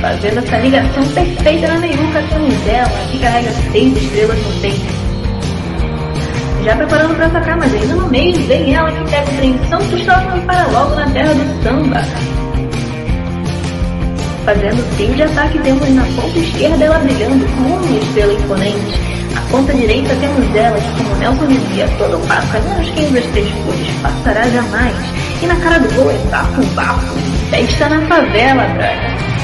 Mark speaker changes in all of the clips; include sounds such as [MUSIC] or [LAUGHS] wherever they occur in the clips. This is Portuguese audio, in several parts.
Speaker 1: fazendo essa ligação perfeita na meiuca temos ela, que carrega seis estrelas no peito. Já preparando para atacar, mas ainda no meio vem ela que pega o trem São Cristóvão e para logo na terra do samba. Fazendo o trio de ataque, temos na ponta esquerda ela brilhando como uma estrela imponente. Na ponta direita temos ela que, como Nelson dizia, todo passo, a menos que das três cores, passará jamais. E na cara do gol é bafo, bafo. Festa na favela, Braga.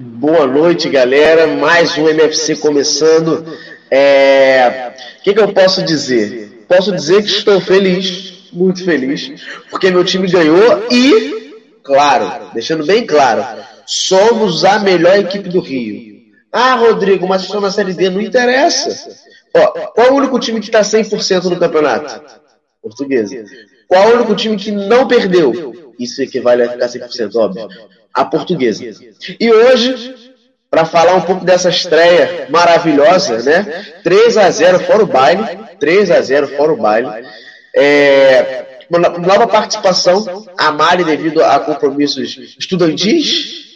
Speaker 2: Boa noite, galera. Mais um MFC começando. É... O que, que eu posso dizer? Posso dizer que estou feliz, muito feliz, porque meu time ganhou e, claro, deixando bem claro, somos a melhor equipe do Rio. Ah, Rodrigo, mas estou na Série D, não interessa. Ó, qual é o único time que está 100% no campeonato? Portuguesa. Qual é o único time que não perdeu? Isso equivale a ficar 100%, óbvio a portuguesa. E hoje, para falar um pouco dessa estreia maravilhosa, né? 3 a 0 fora o baile, 3 a 0 fora o baile. É, nova participação, a Mari devido a compromissos estudantis,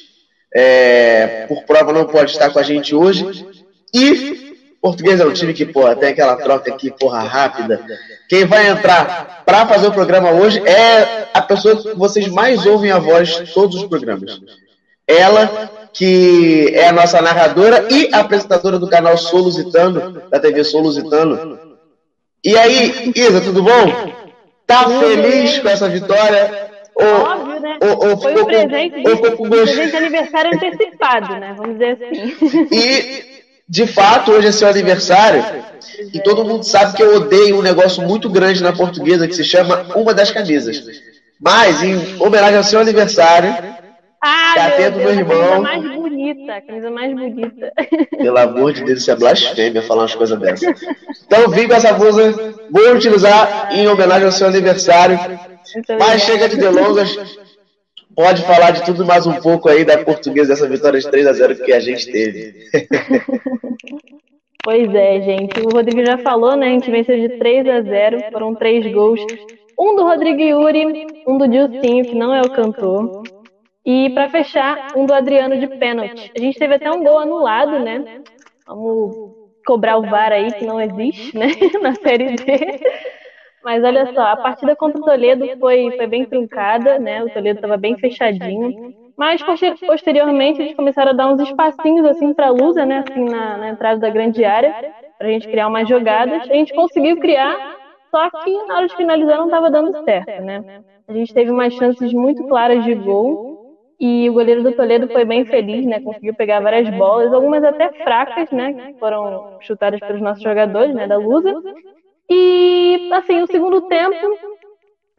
Speaker 2: é, por prova não pode estar com a gente hoje. E Português é um time que, porra, tem aquela troca aqui, porra, rápida. Quem vai entrar para fazer o programa hoje é a pessoa que vocês mais ouvem a voz de todos os programas. Ela, que é a nossa narradora e apresentadora do canal Solusitano, da TV Solusitano. E aí, Isa, tudo bom? Tá feliz com essa vitória?
Speaker 3: Ou, Óbvio, né? Ou, ou Foi um presente, de, um presente de aniversário antecipado, né? Vamos dizer assim.
Speaker 2: E de fato, hoje é seu aniversário e todo mundo sabe que eu odeio um negócio muito grande na portuguesa que se chama uma das camisas. Mas, em homenagem ao seu aniversário,
Speaker 3: ah, catê do meu irmão. A camisa mais bonita, a camisa mais bonita.
Speaker 2: Pelo amor de Deus, isso é blasfêmia falar umas coisas dessas. Então, vim com essa blusa, vou utilizar em homenagem ao seu aniversário. Mas chega de delongas, pode falar de tudo mais um pouco aí da portuguesa dessa vitória de 3 a 0 que a gente teve. [LAUGHS]
Speaker 3: Pois é, gente. O Rodrigo já falou, né? A gente venceu de 3 a 0, foram três gols. Um do Rodrigo Yuri, um do Dilcinho, que não é o cantor. E para fechar, um do Adriano de pênalti. A gente teve até um gol anulado, né? Vamos cobrar o VAR aí, que não existe, né? [LAUGHS] Na Série D. Mas olha só, a partida contra o Toledo foi, foi bem truncada, né? O Toledo estava bem fechadinho. Mas posteriormente eles começaram a dar uns espacinhos assim para a Lusa, né? Assim na, na, entrada da grande área, para a gente criar umas jogadas. A gente conseguiu criar, só que na hora de finalizar não estava dando certo, né? A gente teve umas chances muito claras de gol. E o goleiro do Toledo foi bem feliz, né? Conseguiu pegar várias bolas, algumas até fracas, né? Que foram chutadas pelos nossos jogadores, né? Da Lusa. E, assim, o segundo tempo,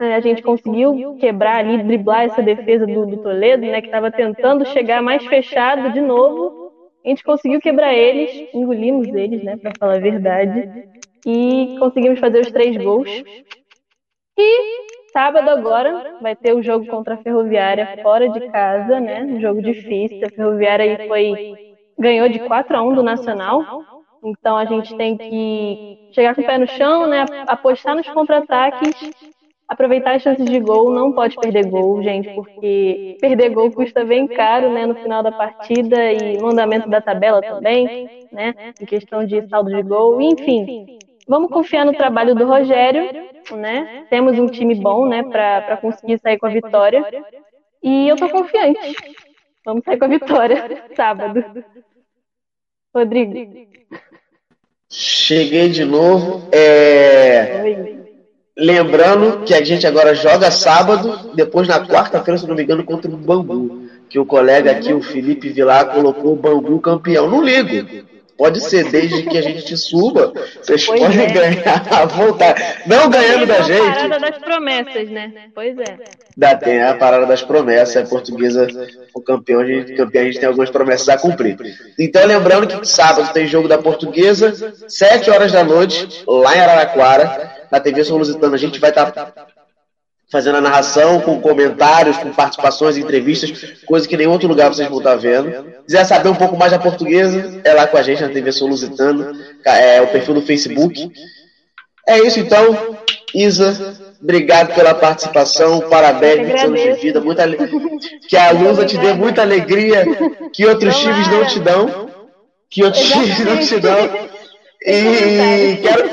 Speaker 3: é, a gente conseguiu quebrar ali, driblar essa defesa do, do Toledo, né, que estava tentando chegar mais fechado de novo. A gente conseguiu quebrar eles, engolimos eles, né, para falar a verdade, e conseguimos fazer os três gols. E sábado agora vai ter o jogo contra a Ferroviária fora de casa, né, um jogo difícil. A Ferroviária aí foi ganhou de 4 a 1 do Nacional. Então a gente tem que chegar com o pé no chão, né? Apostar nos contra-ataques, aproveitar as chances de gol, não pode perder gol, gente, porque perder gol custa bem caro, né, no final da partida e no andamento da tabela também, né? Em questão de saldo de gol, enfim. Vamos confiar no trabalho do Rogério, né? Temos um time bom, né, para conseguir sair com a vitória. E eu tô confiante. Vamos sair com a vitória sábado. Rodrigo.
Speaker 2: Cheguei de novo. É... Lembrando que a gente agora joga sábado, depois na quarta-feira, se não me engano, contra o Bambu. Que o colega aqui, o Felipe Vilar, colocou o Bambu campeão. Não ligo. Pode ser, desde que a gente te suba, vocês pois podem é. ganhar à vontade. Não ganhando da gente. A
Speaker 3: parada das promessas, né? Pois é.
Speaker 2: Dá, tem a parada das promessas. A portuguesa, o campeão, a gente, campeão, a gente tem algumas promessas a cumprir. Então, lembrando que sábado tem jogo da portuguesa, 7 horas da noite, lá em Araraquara, na TV São Lusitano. A gente vai estar tá fazendo a narração, com comentários, com participações, entrevistas, coisa que nenhum outro lugar vocês vão estar vendo. Quiser saber um pouco mais da portuguesa, é lá com a gente na TV Sul Lusitana, é o perfil do Facebook. É isso então, Isa, obrigado pela participação, parabéns, 20 anos de vida, muita que a Lusa te dê muita alegria, que outros times não te dão, que outros times não te dão. [LAUGHS] E quero,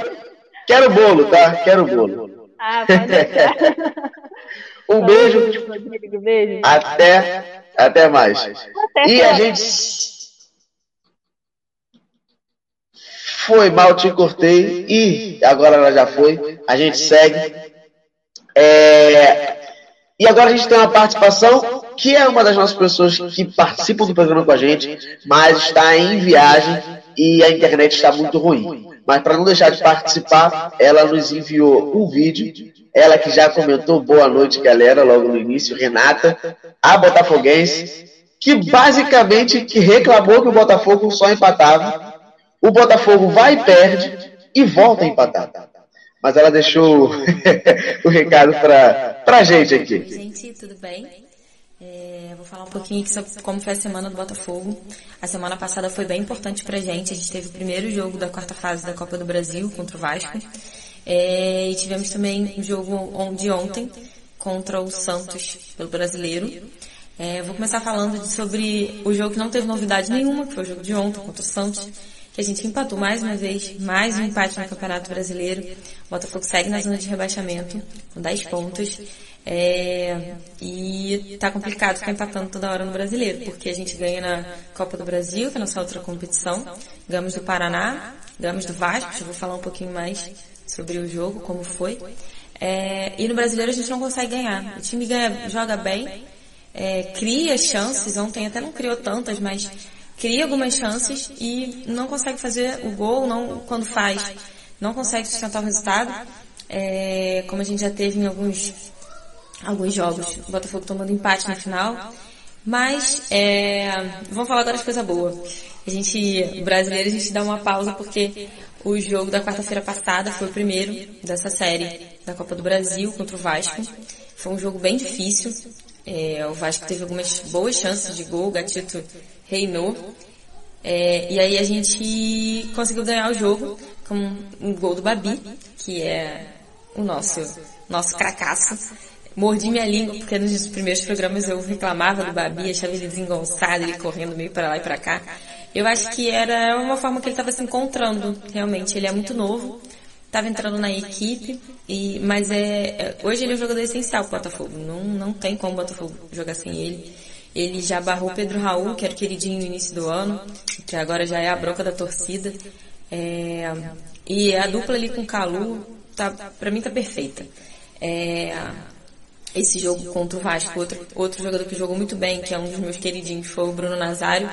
Speaker 2: quero bolo, tá? Quero bolo. Ah, [LAUGHS] um beijo. beijo. Até, até mais. Até e a gente. Foi mal, te cortei. E agora ela já foi. A gente segue. É... E agora a gente tem uma participação que é uma das nossas pessoas que participam do programa com a gente, mas está em viagem e a internet está muito ruim. Mas para não deixar de participar, ela nos enviou um vídeo. Ela que já comentou boa noite, galera, logo no início, Renata, a botafoguense, que basicamente que reclamou que o Botafogo só empatava. O Botafogo vai e perde e volta a empatar. Mas ela deixou [LAUGHS] o recado para a gente aqui.
Speaker 4: Gente, tudo bem? É, falar um pouquinho sobre como foi a semana do Botafogo. A semana passada foi bem importante pra gente. A gente teve o primeiro jogo da quarta fase da Copa do Brasil contra o Vasco. É, e tivemos também um jogo de ontem contra o Santos pelo brasileiro. É, vou começar falando sobre o jogo que não teve novidade nenhuma, que foi o jogo de ontem contra o Santos, que a gente empatou mais uma vez, mais um empate no Campeonato Brasileiro. O Botafogo segue na zona de rebaixamento, com 10 pontos. É, e tá complicado ficar empatando toda hora no brasileiro, porque a gente ganha na Copa do Brasil, que é a nossa outra competição, ganhamos do Paraná, ganhamos do Vasco, já vou falar um pouquinho mais sobre o jogo, como foi. É, e no brasileiro a gente não consegue ganhar. O time ganha, joga bem, é, cria chances, ontem até não criou tantas, mas cria algumas chances e não consegue fazer o gol, não, quando faz, não consegue sustentar o resultado. É, como a gente já teve em alguns alguns jogos. O Botafogo tomando empate no final. Mas, é, vamos falar agora de coisa boa. A gente, brasileiro, a gente dá uma pausa porque o jogo da quarta-feira passada foi o primeiro dessa série da Copa do Brasil contra o Vasco. Foi um jogo bem difícil. É, o Vasco teve algumas boas chances de gol, o Gatito reinou. É, e aí a gente conseguiu ganhar o jogo com um gol do Babi, que é o nosso, nosso cracaço. Mordi minha língua porque nos primeiros programas eu reclamava do Babi, achava ele desengonçado, ele correndo meio para lá e para cá. Eu acho que era uma forma que ele estava se encontrando, realmente. Ele é muito novo, estava entrando na equipe, e, mas é, é, hoje ele é um jogador essencial para o Botafogo. Não, não tem como o Botafogo jogar sem ele. Ele já barrou Pedro Raul, que era queridinho no início do ano, que agora já é a bronca da torcida. É, e a dupla ali com o Calu, tá, para mim tá perfeita. É, esse jogo contra o Vasco. Outro, outro jogador que jogou muito bem, que é um dos meus queridinhos, foi o Bruno Nazário.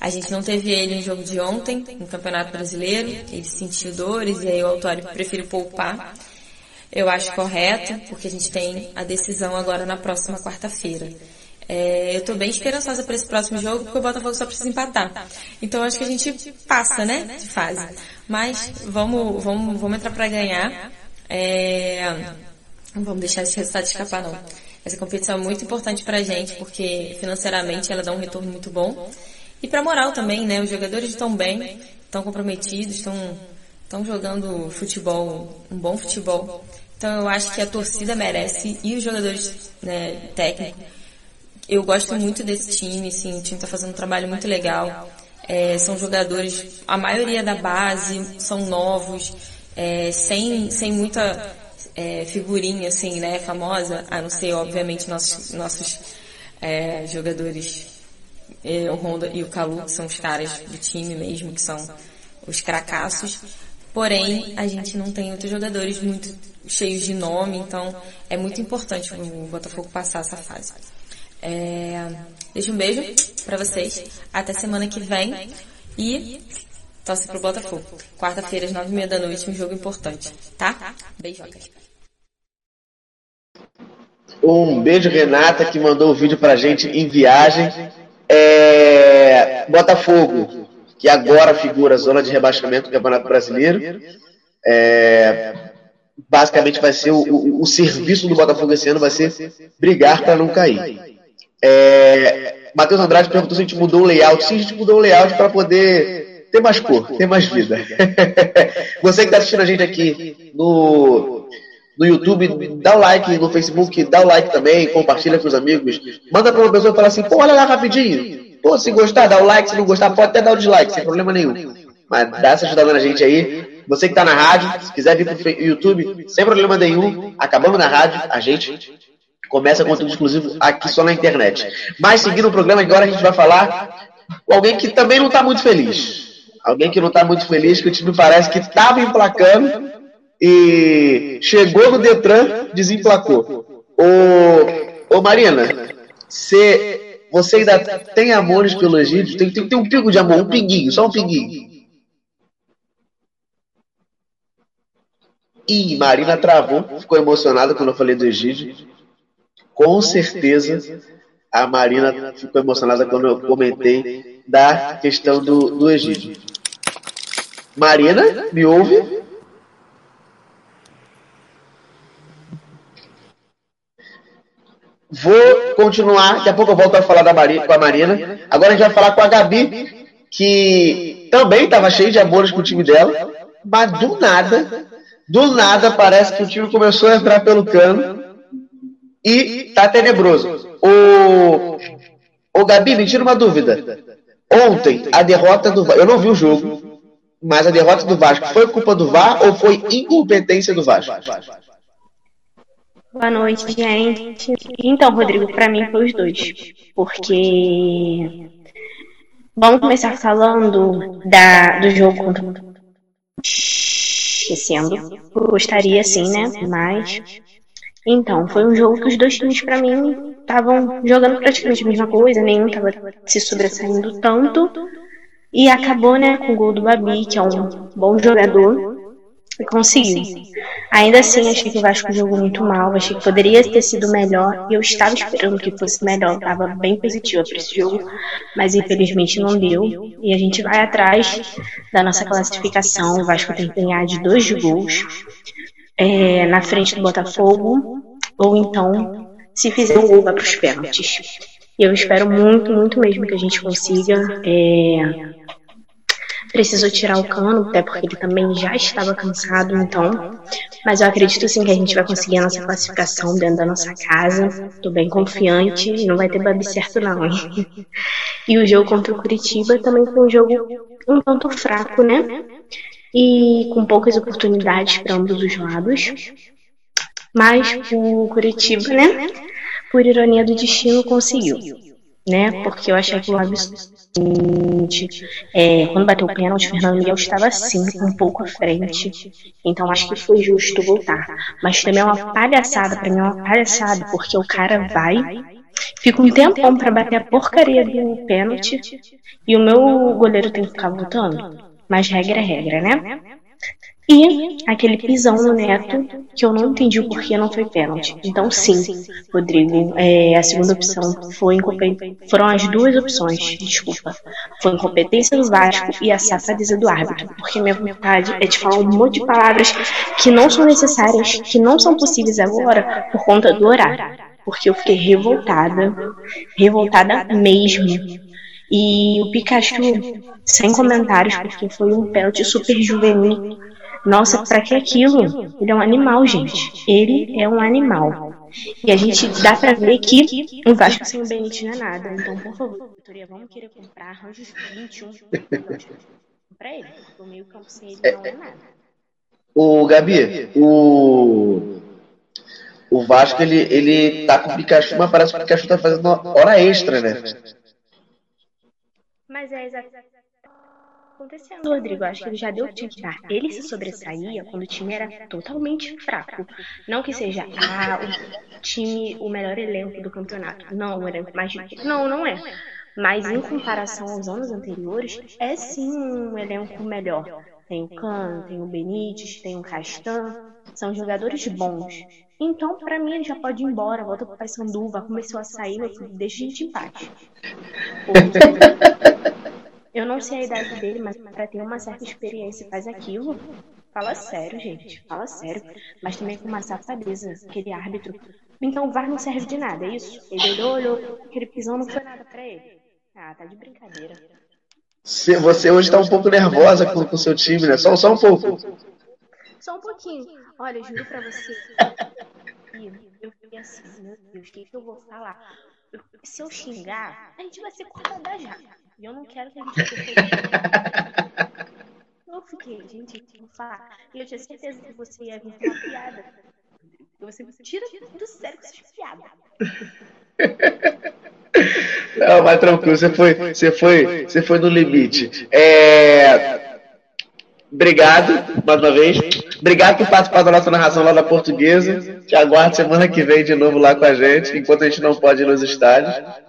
Speaker 4: A gente não teve ele no jogo de ontem, no Campeonato Brasileiro. Ele sentiu dores e aí o Autório preferiu poupar. Eu acho correto, porque a gente tem a decisão agora na próxima quarta-feira. É, eu estou bem esperançosa para esse próximo jogo, porque o Botafogo só precisa empatar. Então acho que a gente passa, né, de fase. Mas vamos, vamos, vamos entrar para ganhar. É, não vamos deixar esse resultado escapar, não. Essa competição é muito importante para a gente, porque financeiramente ela dá um retorno muito bom. E para moral também, né? Os jogadores estão bem, estão comprometidos, estão estão jogando futebol, um bom futebol. Então eu acho que a torcida merece e os jogadores né, técnicos. Eu gosto muito desse time, sim, o time está fazendo um trabalho muito legal. É, são jogadores, a maioria da base são novos, é, sem, sem muita é, figurinha assim, né, famosa, a não ser, obviamente, nossos, nossos é, jogadores, é, o Honda e o Calu, que são os caras do time mesmo, que são os cracassos. Porém, a gente não tem outros jogadores muito cheios de nome, então é muito importante o Botafogo passar essa fase. É, deixa um beijo para vocês. Até semana que vem. E torce pro Botafogo. Quarta-feira, às nove e meia da noite, um jogo importante. Tá? Beijocas.
Speaker 2: Um beijo, Renata, que mandou o vídeo pra gente em viagem. É, Botafogo que agora figura zona de rebaixamento do Campeonato Brasileiro. É, basicamente vai ser o, o, o, serviço do Botafogo esse ano vai ser brigar para não cair. É, Matheus Andrade perguntou se a gente mudou o layout. Sim, a gente mudou o layout para poder ter mais cor, ter mais vida. [LAUGHS] Você que está assistindo a gente aqui no, no YouTube, dá o like, no Facebook, dá o like também, compartilha com os amigos. Manda para uma pessoa e fala assim, pô, olha lá rapidinho. Pô, se gostar, dá o like. Se não gostar, pode até dar o dislike, sem problema nenhum. Mas dá essa ajuda na gente aí. Você que tá na rádio, se quiser vir pro YouTube, sem problema nenhum. Acabamos na rádio, a gente começa conteúdo exclusivo aqui só na internet. Mas seguindo o programa, agora a gente vai falar com alguém que também não tá muito feliz. Alguém que não tá muito feliz, que o time parece que tava emplacando e chegou no Detran, desemplacou. Ô, ô Marina, você você ainda tem amores pelo Egídio? Tem, tem ter um pingo de amor, um pinguinho, só um pinguinho. E Marina travou, ficou emocionada quando eu falei do Egídio. Com certeza a Marina ficou emocionada quando eu comentei da questão do, do. Marina, me ouve? Vou continuar, daqui a pouco eu volto a falar da com a Marina. Agora a gente vai falar com a Gabi, que também estava cheia de amores com o time dela, mas do nada, do nada parece que o time começou a entrar pelo cano e tá tenebroso. O, o Gabi, me tira uma dúvida. Ontem, a derrota do eu não vi o jogo, mas a derrota do Vasco foi culpa do VAR ou foi incompetência do Vasco?
Speaker 5: Boa noite, gente. Então, Rodrigo, para mim foi os dois. Porque. Vamos começar falando da, do jogo contra. Esquecendo. Gostaria sim, né? Mas. Então, foi um jogo que os dois times, para mim, estavam jogando praticamente a mesma coisa, nenhum estava se sobressaindo tanto. E acabou, né, com o gol do Babi, que é um bom jogador e conseguiu. Ainda assim, achei que o Vasco jogou muito mal, achei que poderia ter sido melhor e eu estava esperando que fosse melhor, estava bem positiva para esse jogo, mas infelizmente não deu. E a gente vai atrás da nossa classificação. O Vasco tem que ganhar de dois gols é, na frente do Botafogo, ou então, se fizer um gol, vai para os pênaltis. Eu espero muito, muito mesmo que a gente consiga. É, precisou tirar o cano, até porque ele também já estava cansado, então. Mas eu acredito sim que a gente vai conseguir a nossa classificação dentro da nossa casa. Tô bem confiante não vai ter babi certo não. E o jogo contra o Curitiba também foi um jogo um tanto fraco, né? E com poucas oportunidades para ambos os lados. Mas o Curitiba, né? Por ironia do destino, conseguiu né? Porque eu achei aquilo absurdo. É, quando bateu o pênalti, Fernando Miguel estava assim, um pouco à frente. Então acho que foi justo voltar. Mas também é uma palhaçada, pra mim é uma palhaçada, porque o cara vai, fica um tempão para bater a porcaria do pênalti e o meu goleiro tem que ficar voltando. Mas regra é regra, né? E aquele pisão no Neto, que eu não entendi o porquê não foi pênalti. Então, sim, Rodrigo, é, a segunda opção foi incompetência. Foram as duas opções, desculpa. Foi incompetência do Vasco e a safadeza do árbitro. Porque minha vontade é de falar um monte de palavras que não são necessárias, que não são possíveis agora, por conta do horário. Porque eu fiquei revoltada, revoltada mesmo E o Pikachu, sem comentários, porque foi um pênalti super juvenil. Nossa, pra que aquilo? Ele é um animal, gente. Ele é um animal. E a gente dá pra ver que o Vasco sem o Benítez não é nada. Então, por favor, Vitória, vamos querer comprar arranjos 21 pra ele. O meio campo sem ele não é nada.
Speaker 2: O Gabi, o o Vasco ele, ele tá com o Pikachu, mas parece que o Pikachu tá fazendo hora extra, né?
Speaker 5: Mas é exatamente acontecendo, Rodrigo. Acho que ele já deu o titular. Ele se sobressaía quando o time era totalmente fraco. Não que seja ah, o time, o melhor elenco do campeonato. Não, o elenco mais Não, não é. Mas em comparação aos anos anteriores, é sim um elenco melhor. Tem o Can, tem o Benítez, tem o Castan. São jogadores bons. Então, para mim, ele já pode ir embora, volta pro Paysandu, começou a sair, deixa a gente em paz. [LAUGHS] Eu não sei a idade dele, mas para ter uma certa experiência e faz aquilo, fala sério, gente, fala sério. Mas também com uma safadeza, aquele árbitro. Então o VAR não serve de nada, é isso? Ele olhou, olhou, aquele pisão não foi nada para ele. Ah, tá de brincadeira.
Speaker 2: Você hoje tá um pouco nervosa com o seu time, né? Só, só um pouco.
Speaker 5: Só um pouquinho. Olha, juro pra você. Eu fiquei assim, meu Deus, o que, que eu vou falar? se eu xingar, a gente vai ser cortada já. E eu não quero que a gente Eu fiquei, gente, eu falar. E eu tinha certeza que você ia vir com uma piada. E você tira do sério com essas piadas.
Speaker 2: Não, mas tranquilo, você foi, você foi, você foi no limite. É... Obrigado, mais uma vez. Obrigado por participar da nossa narração lá da portuguesa. Te aguardo semana que vem de novo lá com a gente, enquanto a gente não pode ir nos estádios.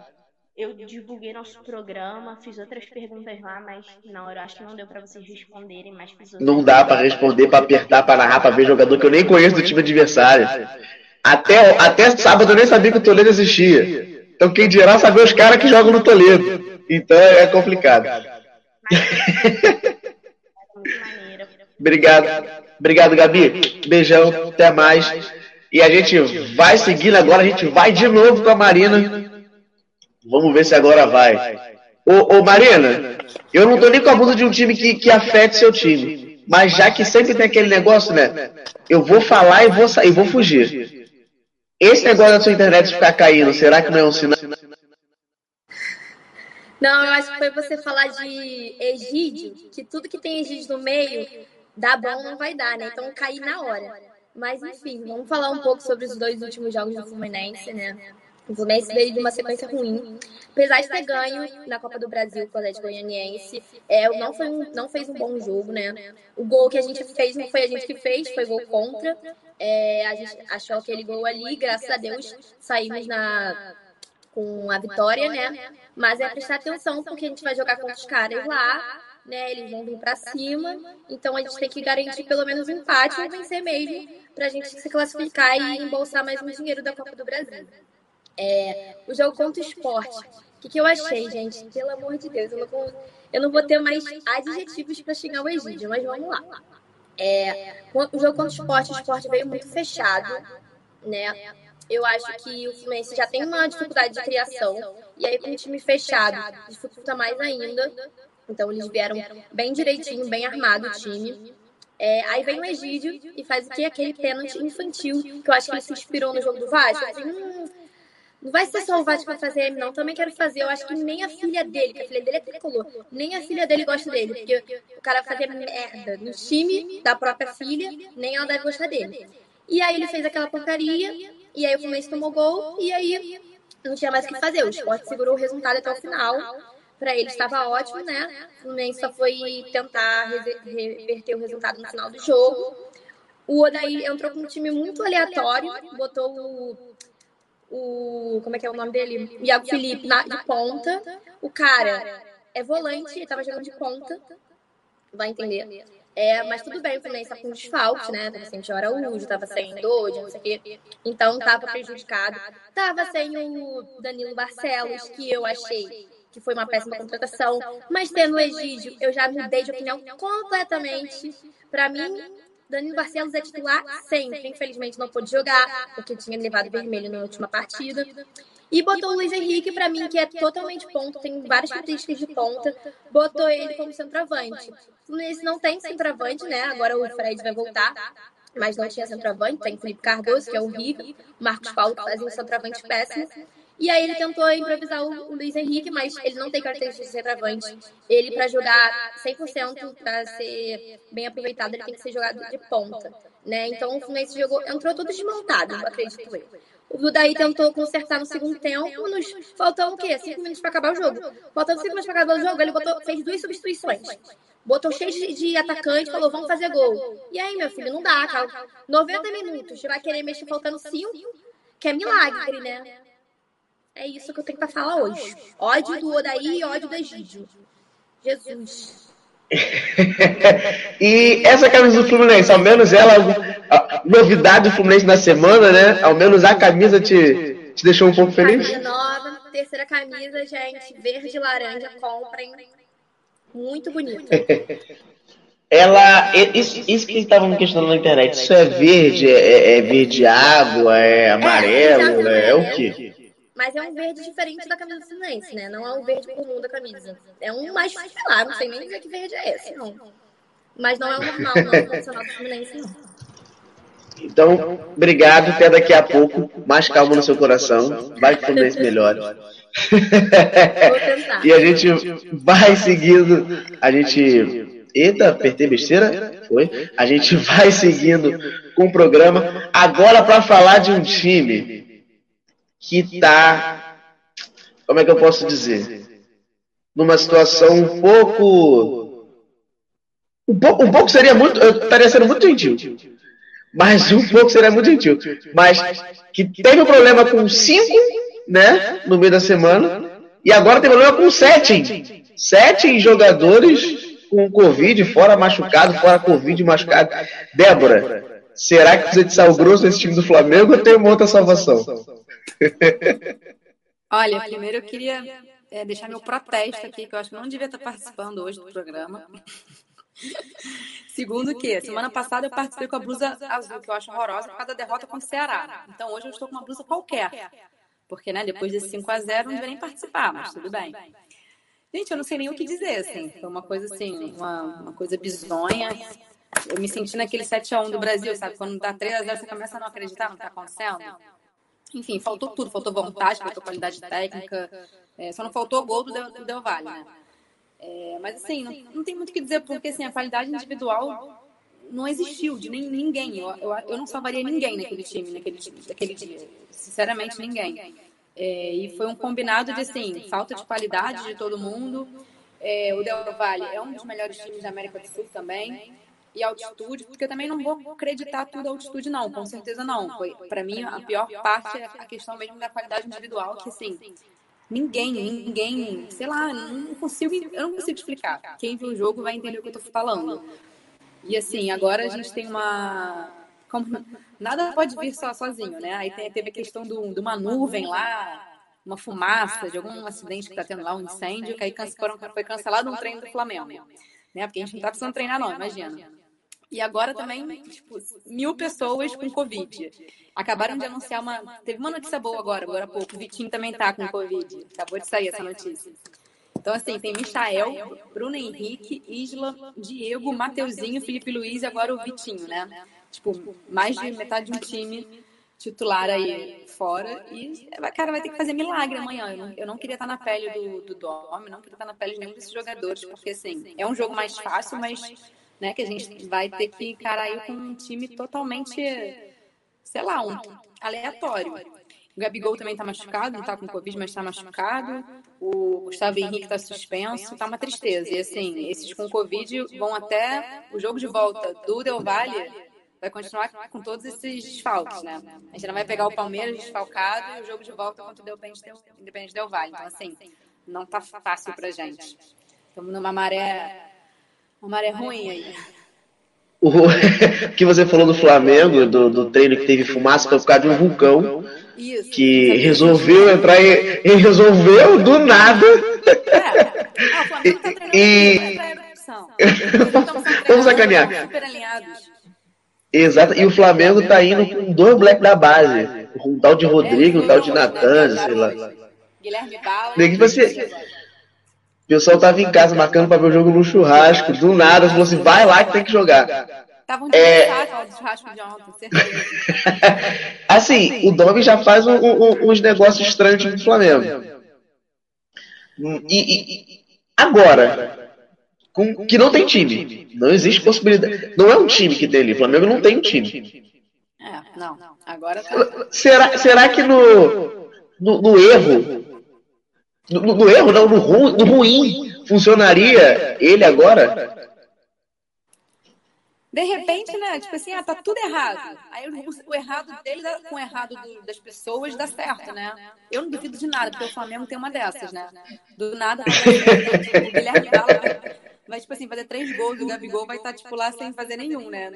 Speaker 5: Eu divulguei nosso programa, fiz outras perguntas lá, mas na hora eu acho que não deu para vocês responderem, mas fiz outras
Speaker 2: Não dá para responder, para apertar, para narrar, para ver jogador que eu nem conheço do time adversário. Até, até sábado eu nem sabia que o Toledo existia. Então quem dirá saber os caras que jogam no Toledo. Então é complicado. [LAUGHS] Obrigado. Obrigado, Gabi. Beijão, até mais. E a gente vai seguindo agora, a gente vai de novo com a Marina. Vamos ver se agora vai. Ô, ô Marina, eu não tô nem com a blusa de um time que, que afete seu time. Mas já que sempre tem aquele negócio, né? Eu vou falar e vou sair, vou fugir. Esse negócio da sua internet ficar caindo, será que não é um sinal?
Speaker 6: Não, eu acho que foi você falar de Egídio, que tudo que tem Egídio no meio dá bom não vai dar, né? Então cair na hora. Mas enfim, vamos falar um pouco sobre os dois últimos jogos do Fluminense, né? O Fluminense veio de uma sequência ruim. Apesar de ter ganho na Copa do Brasil com o Atlético Goianiense, é, não, foi um, não fez um bom jogo, né? O gol que a gente fez não foi a gente que fez, foi gol contra. É, a gente achou aquele gol ali, graças a Deus saímos na, com a vitória, né? Mas é prestar atenção porque a gente vai jogar contra os caras lá né? Eles vão vir para cima. Então a gente tem que garantir pelo menos um empate ou vencer mesmo para a gente se classificar e embolsar mais um dinheiro da Copa do Brasil. É, o jogo contra o esporte. O que, que eu achei, gente? Pelo amor de Deus, eu não, eu não vou ter mais adjetivos para xingar o Egídio, mas vamos lá. É, o jogo contra o esporte, o esporte veio muito fechado, né? Eu acho que o Fluminense já tem uma dificuldade de criação, e aí com o time fechado dificulta mais ainda. Então eles vieram bem direitinho, bem armado o time. É, aí vem o Egídio e faz o que? Aquele pênalti infantil, que eu acho que ele se inspirou no jogo do Vasco. Assim, hum, não vai ser só o Vasco vai fazer, não. Também quero fazer. Eu acho que nem a filha dele, que a filha dele é tricolor, nem a filha dele gosta dele. Porque o cara fazer merda no time da própria filha, nem ela deve gostar dele. E aí ele fez aquela porcaria, e aí o Fluminense tomou gol, e aí não tinha mais o que fazer. O Sport segurou o resultado até o final para ele estava ótimo, né? O Fluminense só foi tentar reverter o resultado no final do jogo. O Odaí entrou com um time muito aleatório, botou o, o como é que é o nome dele? Iago Felipe na, de ponta. O cara é volante, ele estava jogando de ponta, vai entender. É, mas tudo bem, o Fluminense tá com desfalque, né? Tava sem o Araújo, tava sem Doide, não sei o quê. Então tava prejudicado. Tava sem o Danilo Barcelos, que eu achei que foi uma péssima contratação. Mas tendo o Egídio, eu já mudei de opinião completamente. Para mim, Danilo Barcelos é titular sempre. Infelizmente não pôde jogar, porque tinha levado vermelho na última partida. E botou o Luiz Henrique, para mim, que é totalmente ponta, tem várias características de ponta, botou ele como centroavante. O Fluminense não tem centroavante, né? Agora o Fred vai voltar, mas não tinha centroavante. Tem Felipe Cardoso, que é horrível, Marcos Paulo, que fazem um centroavante péssimo. E aí ele tentou improvisar o Luiz Henrique, mas ele não tem características de centroavante. Ele, para jogar 100%, para ser bem aproveitado, ele tem que ser jogado de ponta. Né? Então o Fluminense jogou, entrou todo desmontado, acredito eu. O Dudaí tentou consertar no segundo tempo, nos faltando o quê? Cinco minutos para acabar o jogo. Faltando cinco minutos para acabar o jogo, ele botou, fez duas substituições. Botou cheio de, de atacante, falou, vamos fazer gol. E aí, meu filho, não dá, calma. 90 minutos, vai querer mexer faltando cinco, que é milagre, né? É isso que eu tenho para falar hoje. Ódio do Odaí e ódio do Egídio. Jesus. [LAUGHS]
Speaker 2: e essa camisa do Fluminense, ao menos ela, novidade do Fluminense na semana, né? Ao menos a camisa te, te deixou um pouco feliz?
Speaker 6: Camisa nova, terceira camisa, gente, verde e laranja, comprem. Muito bonita. [LAUGHS]
Speaker 2: ela, isso, isso que estavam me questionando na internet, isso é verde, é, é verde água, é amarelo, é, é o quê?
Speaker 6: Mas é um verde diferente da camisa do Fluminense, né? Não é um verde comum da camisa. É um mais, sei lá, não sei nem dizer que verde é esse, não. Mas não é o normal, não é o tradicional do Fluminense, não.
Speaker 2: Então, obrigado. Até daqui a pouco. Mais calma no seu coração. Vai que o Fluminense melhore. e a gente vai seguindo. A gente. Eita, apertei besteira? Foi? A gente vai seguindo com o programa. Agora para falar de um time que está, como é que eu posso dizer, numa situação um pouco, um pouco, um pouco seria muito, eu estaria sendo muito gentil, mas um pouco seria muito gentil, mas que teve um problema com cinco, né, no meio da semana, e agora tem problema com sete, sete jogadores com Covid, fora machucado, fora Covid machucado. Débora, será que precisa de sal grosso nesse time do Flamengo ou tem uma outra salvação?
Speaker 7: Olha, primeiro eu queria é, deixar meu protesto aqui, que eu acho que não devia estar participando hoje do programa. [LAUGHS] Segundo que, semana passada eu participei com a blusa azul, que eu acho horrorosa, por causa da derrota contra o Ceará. Então hoje eu estou com uma blusa qualquer. Porque, né, depois desse 5 a 0 não devia nem participar, mas tudo bem. Gente, eu não sei nem o que dizer, assim. Foi uma coisa assim, uma, uma coisa bizonha. Eu me senti naquele 7x1 do Brasil, sabe? Quando dá 3x0, você começa a não acreditar no que está acontecendo. Enfim, faltou tudo, faltou vontade, faltou qualidade técnica, é, só não faltou o gol do Del, do Del Valle, né? É, mas assim, não, não, tem muito o que dizer, porque assim, a qualidade individual não existiu de nem, ninguém. Eu, eu, eu não salvaria ninguém naquele time, naquele, naquele dia. Sinceramente, ninguém. É, e foi um combinado de assim, falta de qualidade de todo mundo. É, o Del Valle é um dos melhores times da América do Sul também e altitude, porque eu também não vou acreditar tudo a altitude, não, com certeza não. Foi, para mim, a pior parte é a questão mesmo da qualidade individual, que assim, ninguém, ninguém, sei lá, não consigo, eu não consigo explicar. Quem viu o jogo vai entender o que eu tô falando. E assim, agora a gente tem uma. Como, nada pode vir só sozinho, né? Aí teve a questão do, de uma nuvem lá, uma fumaça de algum acidente que está tendo lá, um incêndio, que aí foi cancelado um treino do Flamengo. Né? Porque a gente não está precisando treinar, não, imagina. E agora também, tipo, mil pessoas com Covid. Acabaram de anunciar uma. Teve uma notícia boa agora, agora há pouco. O Vitinho também tá com Covid. Acabou de sair essa notícia. Então, assim, tem Michael, Bruno Henrique, Isla, Diego, Mateuzinho, Felipe Luiz e agora o Vitinho, né? Tipo, mais de metade de um time titular aí fora. E, cara, vai ter que fazer milagre amanhã. Eu não, eu não queria estar na pele do, do Dom, não queria estar na pele de nenhum desses jogadores, porque, assim, é um jogo mais fácil, mas né? Que a gente vai ter que encarar aí com um time totalmente, sei lá, um aleatório. O Gabigol também está machucado, não está com Covid, mas está machucado. O Gustavo Henrique está suspenso, está uma tristeza. E assim, esses com Covid vão até o jogo de volta do Del Valle, vai continuar com todos esses desfalques, né? A gente não vai pegar o Palmeiras desfalcado e o jogo de volta contra o Independente Del Valle. Então, assim, não tá fácil pra gente. Estamos numa maré uma maré ruim aí. [LAUGHS] O
Speaker 2: que você falou do Flamengo, do, do treino que teve fumaça, foi por causa de um vulcão Isso, que resolveu entrar e, e, resolveu do nada. É. Ah, o Flamengo tá e, [LAUGHS] Vamos sacanear. Exato, e o Flamengo tá indo com dois black da base. Um tal de Rodrigo, um tal de Natan, sei lá.
Speaker 7: Guilherme Bala.
Speaker 2: Você. O pessoal tava em casa marcando pra ver o jogo no churrasco. Do nada, falou assim: vai lá que tem que jogar.
Speaker 7: Tava um é... do churrasco de ontem, certeza. [LAUGHS]
Speaker 2: assim, o Domi já faz um, um, uns negócios estranhos do Flamengo. E, e, agora, com, que não tem time. Não existe possibilidade. Não é um time que tem ali. O Flamengo não tem um time.
Speaker 7: É, não. Agora tá...
Speaker 2: será, será que no, no, no erro. No, no, erro, não, no, ru, no ruim, funcionaria ele agora?
Speaker 7: De repente, né? Tipo assim, ah, tá tudo errado. Aí o, errado dele com o errado do, das pessoas dá certo, né? Eu não duvido de nada, porque o Flamengo tem uma dessas, né? Do nada, [LAUGHS] o Guilherme Galo vai, tipo assim, fazer três gols, o Gabigol vai estar, tá, tipo, lá sem fazer nenhum, né?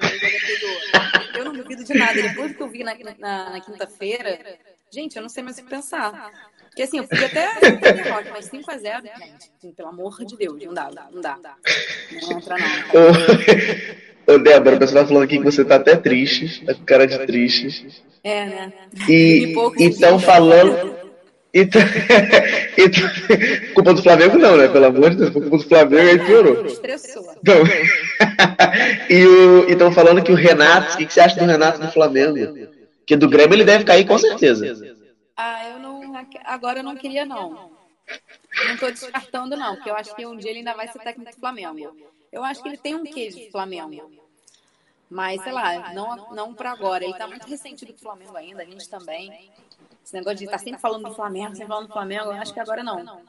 Speaker 7: Eu não duvido de nada. Depois que eu vi na, na, na quinta-feira, gente, eu não sei mais o que pensar. Porque assim, eu podia até derrota, mas 5x0, gente, assim, pelo amor de Deus, não dá, não dá. Não entra não. [LAUGHS]
Speaker 2: Ô, Débora, o pessoal tá falando aqui que você tá até triste, tá com cara de triste.
Speaker 7: É, né?
Speaker 2: E estão falando. Então, [LAUGHS] então, culpa do Flamengo não, né? Pelo amor de Deus, culpa do Flamengo aí piorou. Então, [LAUGHS] e estão falando que o Renato, o que, que, você acha do Renato do Flamengo? Que do Grêmio ele deve cair com certeza.
Speaker 7: Ah, eu não. Agora eu não queria, não. Não tô descartando, não, porque eu acho que um dia ele ainda vai ser técnico do Flamengo. Eu acho que ele tem um queijo do Flamengo. Mas, sei lá, não, não para agora. Ele está muito ressentido com o Flamengo ainda, a gente também. Esse negócio de estar tá sempre falando do Flamengo, sempre falando do Flamengo, eu acho que agora não.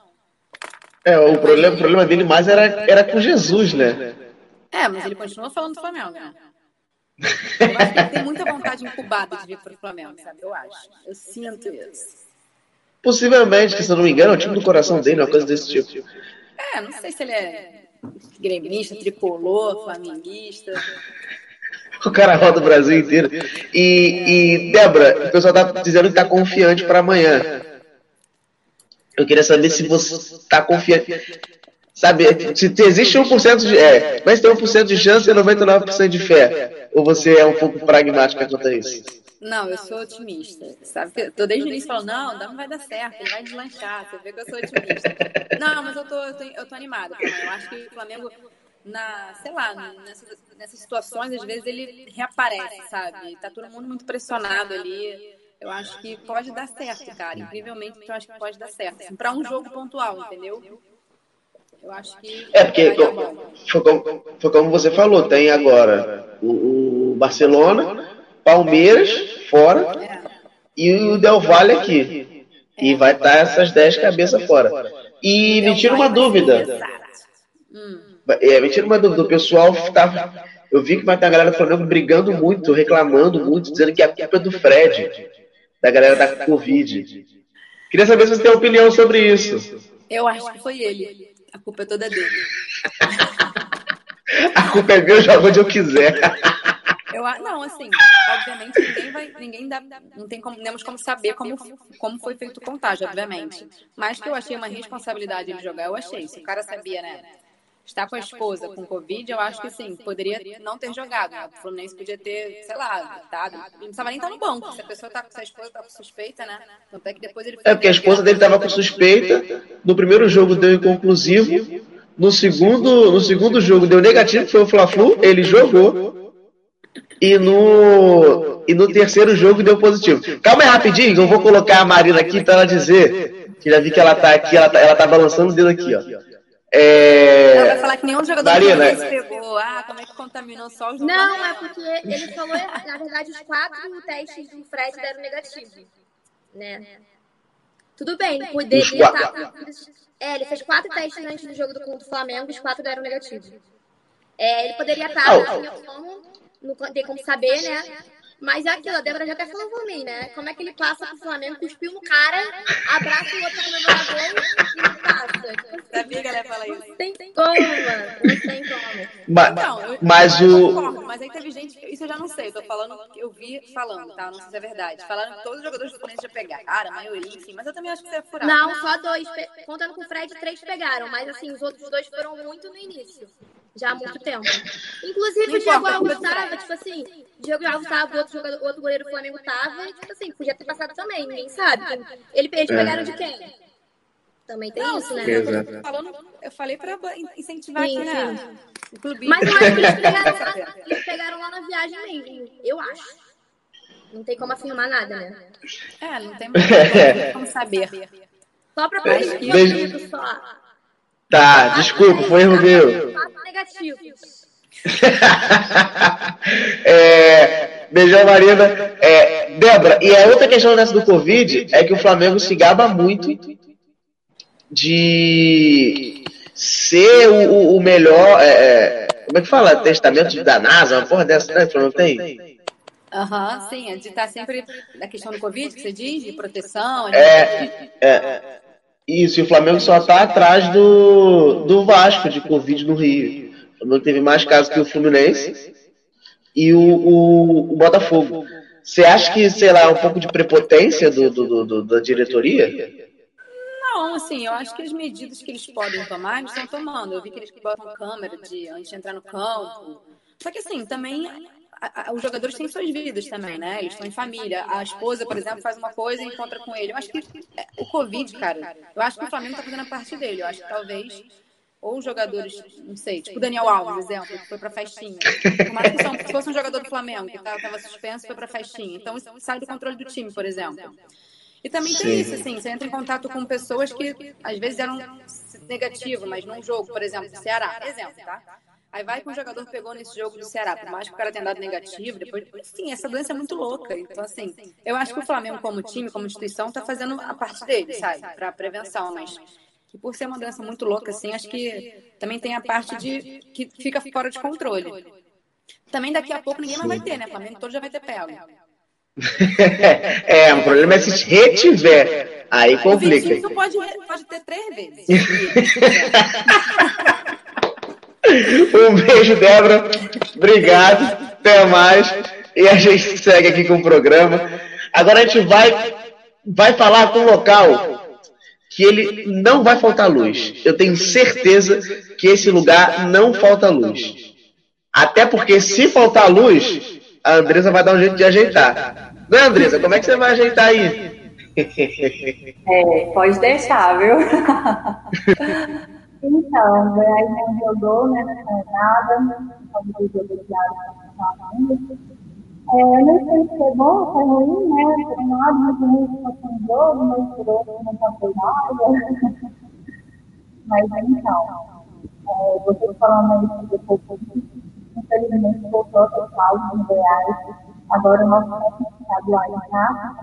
Speaker 2: É, o problema, o problema dele mais era, era com Jesus, né?
Speaker 7: É, mas ele continua falando do Flamengo, né? Eu acho que ele tem muita vontade incubada de vir para o Flamengo, sabe? Eu acho. Eu sinto isso.
Speaker 2: Possivelmente, que se eu não me engano, é o time do coração dele, uma coisa desse tipo.
Speaker 7: É, não sei se ele é gremista, tricolor, flamenguista.
Speaker 2: O cara roda o Brasil inteiro. E, e Débora, o pessoal tá dizendo que tá confiante para amanhã. Eu queria saber se você tá confiante. Sabe, se existe 1% de. É, mas tem 1% de chance e 99% de fé. Ou você é um pouco pragmática quanto a isso?
Speaker 7: Não, eu sou otimista. Sabe que eu tô desde o início falando, não, não vai dar certo, ele vai deslanchar. Você vê que eu sou otimista. [LAUGHS] Não, mas eu tô, eu tô, eu tô animada. Eu acho que o Flamengo, na, sei lá, nessas, nessas situações, às vezes ele reaparece, sabe? Tá todo mundo muito pressionado ali. Eu acho que pode dar certo, cara. Incrivelmente, eu acho que pode dar certo. Assim, para um jogo pontual, entendeu? Eu acho que.
Speaker 2: É, porque foi como, foi como você falou, tem agora o, o Barcelona Palmeiras fora é. e o Del Valle aqui. E vai estar tá essas 10 cabeças fora. E me tira uma dúvida. É, me tira uma dúvida. O pessoal tá. Eu vi que vai ter a galera do Flamengo brigando muito, reclamando muito, dizendo que a culpa é do Fred, da galera da Covid. Queria saber se você tem opinião sobre isso.
Speaker 7: Eu acho que foi ele. A culpa é toda dele. [LAUGHS]
Speaker 2: a culpa é minha, eu jogo onde eu quiser. [LAUGHS]
Speaker 7: Eu, não, assim, obviamente ninguém vai, ninguém dá, não tem como, temos como saber como, como foi feito o contágio, obviamente. Mas que eu achei uma responsabilidade ele jogar, eu achei. Se o cara sabia, né? Estar com a esposa com Covid, eu acho que sim, poderia não ter jogado. Né? O Fluminense podia ter, sei lá, dado. Não precisava nem estar no banco. Se a pessoa tá, se a esposa tá com suspeita, né? Tanto é que depois ele
Speaker 2: É porque a esposa dele estava com suspeita. No primeiro jogo deu inconclusivo. No segundo, no segundo jogo deu negativo, foi o Fla-Flu. Ele jogou. E no, e no terceiro jogo deu positivo. Calma aí rapidinho, eu vou colocar a Marina aqui para ela dizer. Que já vi que ela tá aqui, ela tá, ela tá balançando o dedo aqui, ó.
Speaker 7: É... Ela vai falar que nenhum jogador Marina, do pegou. Ah, como é que contaminou só os
Speaker 8: Não, é porque ele falou, na verdade, os quatro testes do Fred deram negativo. Né? Tudo bem, ele poderia estar. Tá é, ele fez quatro testes antes do jogo do, do Flamengo, os quatro deram negativo. É, ele poderia estar, tá, minha opinião, não tem como saber, né? Mas é aquilo, a Débora já até falou por mim, né? Como é que ele passa pro Flamengo, cuspiu no cara, abraça o outro comemorador e não passa.
Speaker 7: Sabia que ela ia falar isso.
Speaker 8: Não tem como, mano. Não tem como.
Speaker 2: Mas,
Speaker 7: não, eu,
Speaker 2: mas
Speaker 7: eu
Speaker 2: o.
Speaker 7: Concordo, mas aí teve gente, isso eu já não sei, eu tô falando, eu vi falando, tá? Não sei se é verdade. Falando que todos os jogadores do Fluminense já pegaram, a maioria, enfim, mas eu também acho que você é furado.
Speaker 8: Não, só dois. Contando com o Fred, três pegaram, mas assim, os outros dois foram muito no início. Já há muito tempo. Inclusive, o Diego Alves tava, tipo assim, o Diego Alves tava, outro, jogador, outro goleiro do Flamengo tava, e, tipo assim, podia ter passado também, ninguém sabe. Ele, eles
Speaker 2: É.
Speaker 8: pegaram de quem? Também tem
Speaker 7: Não,
Speaker 8: isso, né?
Speaker 7: eu, tô falando, eu falei pra incentivar
Speaker 8: Sim,
Speaker 7: aqui, né? clubismo.
Speaker 8: Mas eu acho que eles pegaram, [LAUGHS] lá, eles pegaram lá na viagem mesmo. Eu acho. Não tem como afirmar nada, né?
Speaker 7: É, não tem mais como saber.
Speaker 8: Só pra
Speaker 7: que-
Speaker 8: o amigo só.
Speaker 2: Tá, desculpa, foi erro meu.
Speaker 8: Negativos.
Speaker 2: É, beijão, Marina. É, Débora, e a outra questão dessa do Covid é que o Flamengo se gaba muito de ser o, o- melhor. é, é, como é que fala? Testamento da NASA, uma porra dessa, né? que o Flamengo tem?
Speaker 7: Aham, sim, é de estar sempre na questão do Covid, que você diz, de proteção. de-
Speaker 2: É, é, isso, e o Flamengo só tá atrás do, do Vasco de Covid no Rio. O Flamengo teve mais casos que o Fluminense e o, o, o Botafogo. Você acha que, sei lá, é um pouco de prepotência do, do- do- da diretoria?
Speaker 7: Não, assim, eu acho que as medidas que eles podem tomar, eles estão tomando. Eu vi que eles botam câmera de, antes de entrar no campo. Só que, assim, também a- a- os jogadores têm suas vidas também, né? Eles estão em família. A esposa, por exemplo, faz uma coisa e encontra com ele. Eu acho que é, o Covid, cara, eu acho que o Flamengo tá fazendo a parte dele. Eu acho que talvez ou jogadores, não sei, tipo o Daniel Alves, exemplo, que foi pra festinha. Mais que são- fosse um jogador do Flamengo que tava, suspenso, foi pra festinha. Então isso sai do controle do time, por exemplo. E também
Speaker 2: Sim.
Speaker 7: tem isso, assim, você entra em contato com pessoas que às vezes eram negativas, mas num jogo, por exemplo, do Ceará, exemplo, tá? Aí vai que um jogador pegou nesse jogo do Ceará, por mais que o cara tenha dado negativo, depois, enfim, essa doença é muito louca. Então, assim, eu acho que o Flamengo, como time, como instituição, tá fazendo a parte dele, sabe? Pra prevenção, mas que por ser uma doença muito louca, assim, acho que também tem a parte de que fica fora de controle. Também daqui a pouco ninguém mais vai ter, né? O Flamengo todo já vai ter pego.
Speaker 2: é, o problema é se retiver. Aí
Speaker 7: O
Speaker 2: complica.
Speaker 7: Vitinho pode, pode ter três vezes. [LAUGHS]
Speaker 2: Um beijo, Débora. Obrigado. Até mais. E a gente segue aqui com o programa. Agora a gente vai, vai falar com um local que ele não vai faltar luz. Eu tenho certeza que esse lugar não falta luz. Até porque se faltar luz, a Andresa vai dar um jeito de ajeitar. Não é, Andresa? Como é que você vai ajeitar aí?
Speaker 9: É, pode deixar, viu? [LAUGHS] então, o Goiás não jogou, né? Não nada. Como foi jogo de água, é, eu não sei se é bom, se é ruim, né? Por um lado, muito ruim se fosse um jogo, mas por outro, não tá foi nada. [LAUGHS] Mas então, é, você falando aí sobre o Covid, infelizmente voltou a ter no Goiás. Agora o nosso estadual está.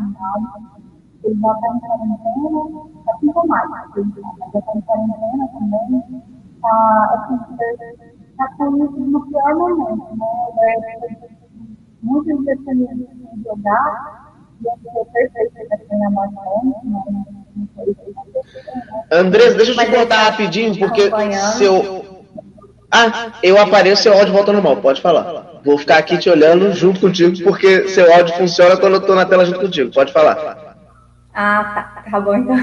Speaker 9: Ele já está em quarentena, está sintomático, mas já está em quarentena também. Está assim, tá com isso no pior momento, né? Muitos definidos sem jogar, e eu sou perfeita para treinar?
Speaker 2: Andresa, deixa eu te cortar rapidinho, porque seu. Ah, eu apareço, seu áudio volta normal, pode falar. Vou ficar aqui te olhando junto contigo, porque seu áudio funciona quando eu tô na tela junto contigo. Pode falar.
Speaker 9: Ah, tá, tá bom então.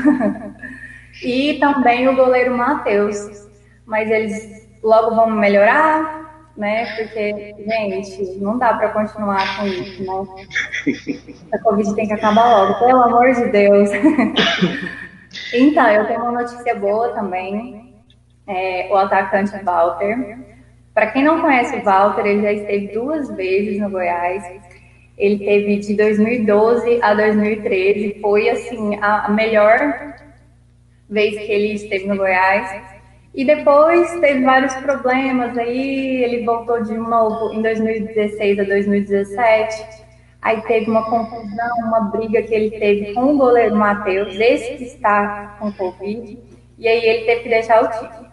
Speaker 9: E também o goleiro Matheus. Mas eles logo vão melhorar, né? Porque, gente, não dá para continuar com isso, né? A Covid tem que acabar logo, pelo amor de Deus. Então, eu tenho uma notícia boa também. É, o atacante Walter. Para quem não conhece o Walter, ele já esteve duas vezes no Goiás. Ele teve de 2012 a 2013. Foi, assim, a melhor vez que ele esteve no Goiás. E depois teve vários problemas aí, ele voltou de novo em 2016 a 2017. Aí teve uma confusão, uma briga que ele teve com o goleiro Matheus, esse que está com Covid, e aí ele teve que deixar o time.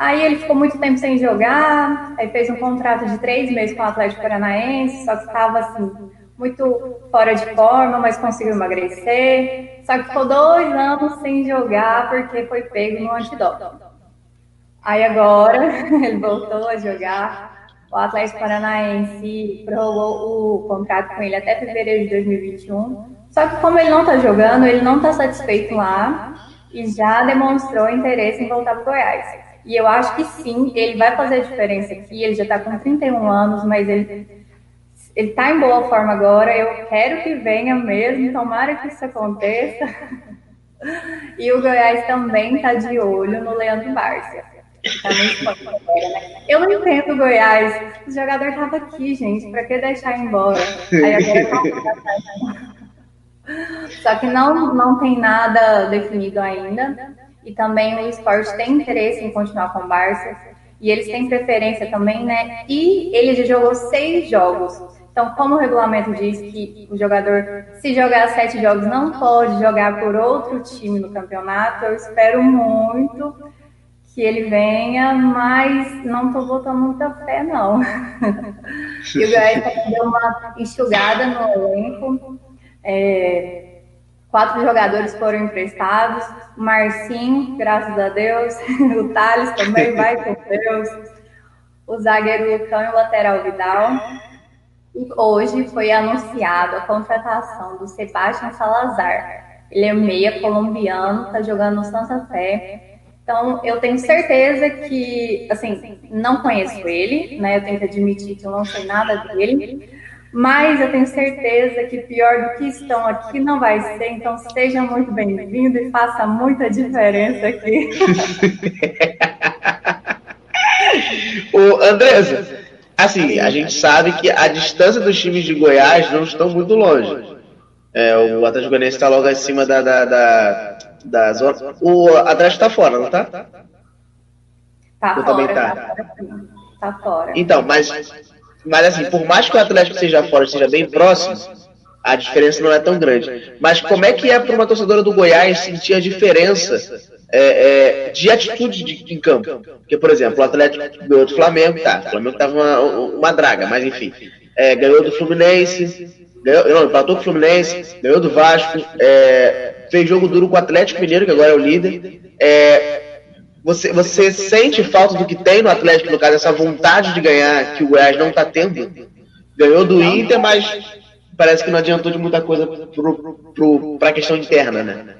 Speaker 9: Aí ele ficou muito tempo sem jogar, aí fez um contrato de três meses com o Atlético Paranaense, só que estava assim, muito fora de forma, mas conseguiu emagrecer. Só que ficou dois anos sem jogar porque foi pego no antidoping. Aí agora [LAUGHS] ele voltou a jogar. O Atlético Paranaense prorrogou o contrato com ele até fevereiro de 2021. Só que como ele não está jogando, ele não está satisfeito lá e já demonstrou interesse em voltar para Goiás. E eu acho que sim, ele vai fazer a diferença aqui. Ele já está com 31 anos, mas ele ele está em boa forma agora. Eu quero que venha mesmo, tomara que isso aconteça. E o Goiás também está de olho no Leandro Bárcia. Tá né? Eu não entendo o Goiás. O jogador estava aqui, gente. Para que deixar embora? Aí agora Só que não, não tem nada definido ainda. E também o esporte tem interesse em continuar com o Barça. E eles têm preferência também, né? E ele já jogou seis jogos. Então, como o regulamento diz que o jogador, se jogar sete jogos, não pode jogar por outro time no campeonato, eu espero muito que ele venha, mas não estou botando muita fé, não. [LAUGHS] e o Goiás deu uma enxugada no elenco. É, quatro jogadores foram emprestados. Marcinho, graças a Deus. [LAUGHS] o Thales também vai com Deus. O zagueiro Lucão e o lateral Vidal. E hoje foi anunciada a contratação do Sebastião Salazar. Ele é meia colombiano, está jogando no Santa Fé. Então, eu tenho certeza que, assim, não conheço ele, né? Eu tenho que admitir que eu não sei nada dele. Mas eu tenho certeza que pior do que estão aqui não vai ser. Então, seja muito bem-vindo e faça muita diferença aqui. [LAUGHS]
Speaker 2: Ô, Andresa, Assim, a gente sabe que a distância dos times de Goiás não estão muito longe. É, o Atlético Goianiense está logo acima da, da, da, da zona. O Atlético está fora, não está?
Speaker 9: Tá Ou fora, também tá? Tá, tá fora.
Speaker 2: Então, mas, mas assim, por mais que o Atlético seja fora, seja bem próximo, a diferença não é tão grande. Mas como é que é para uma torcedora do Goiás sentir a diferença é, é, de atitude de, em campo. Porque, por exemplo, o Atlético ganhou do Flamengo, tá, o Flamengo tava uma, uma draga, mas enfim. É, ganhou do Fluminense, ganhou, não, empatou com o Fluminense, ganhou do Vasco, é, fez jogo duro com o Atlético Mineiro, que agora é o líder. É, você, você sente falta do que tem no Atlético, no caso, essa vontade de ganhar que o Goiás não está tendo? Ganhou do Inter, mas parece que não adiantou de muita coisa para a questão interna, né?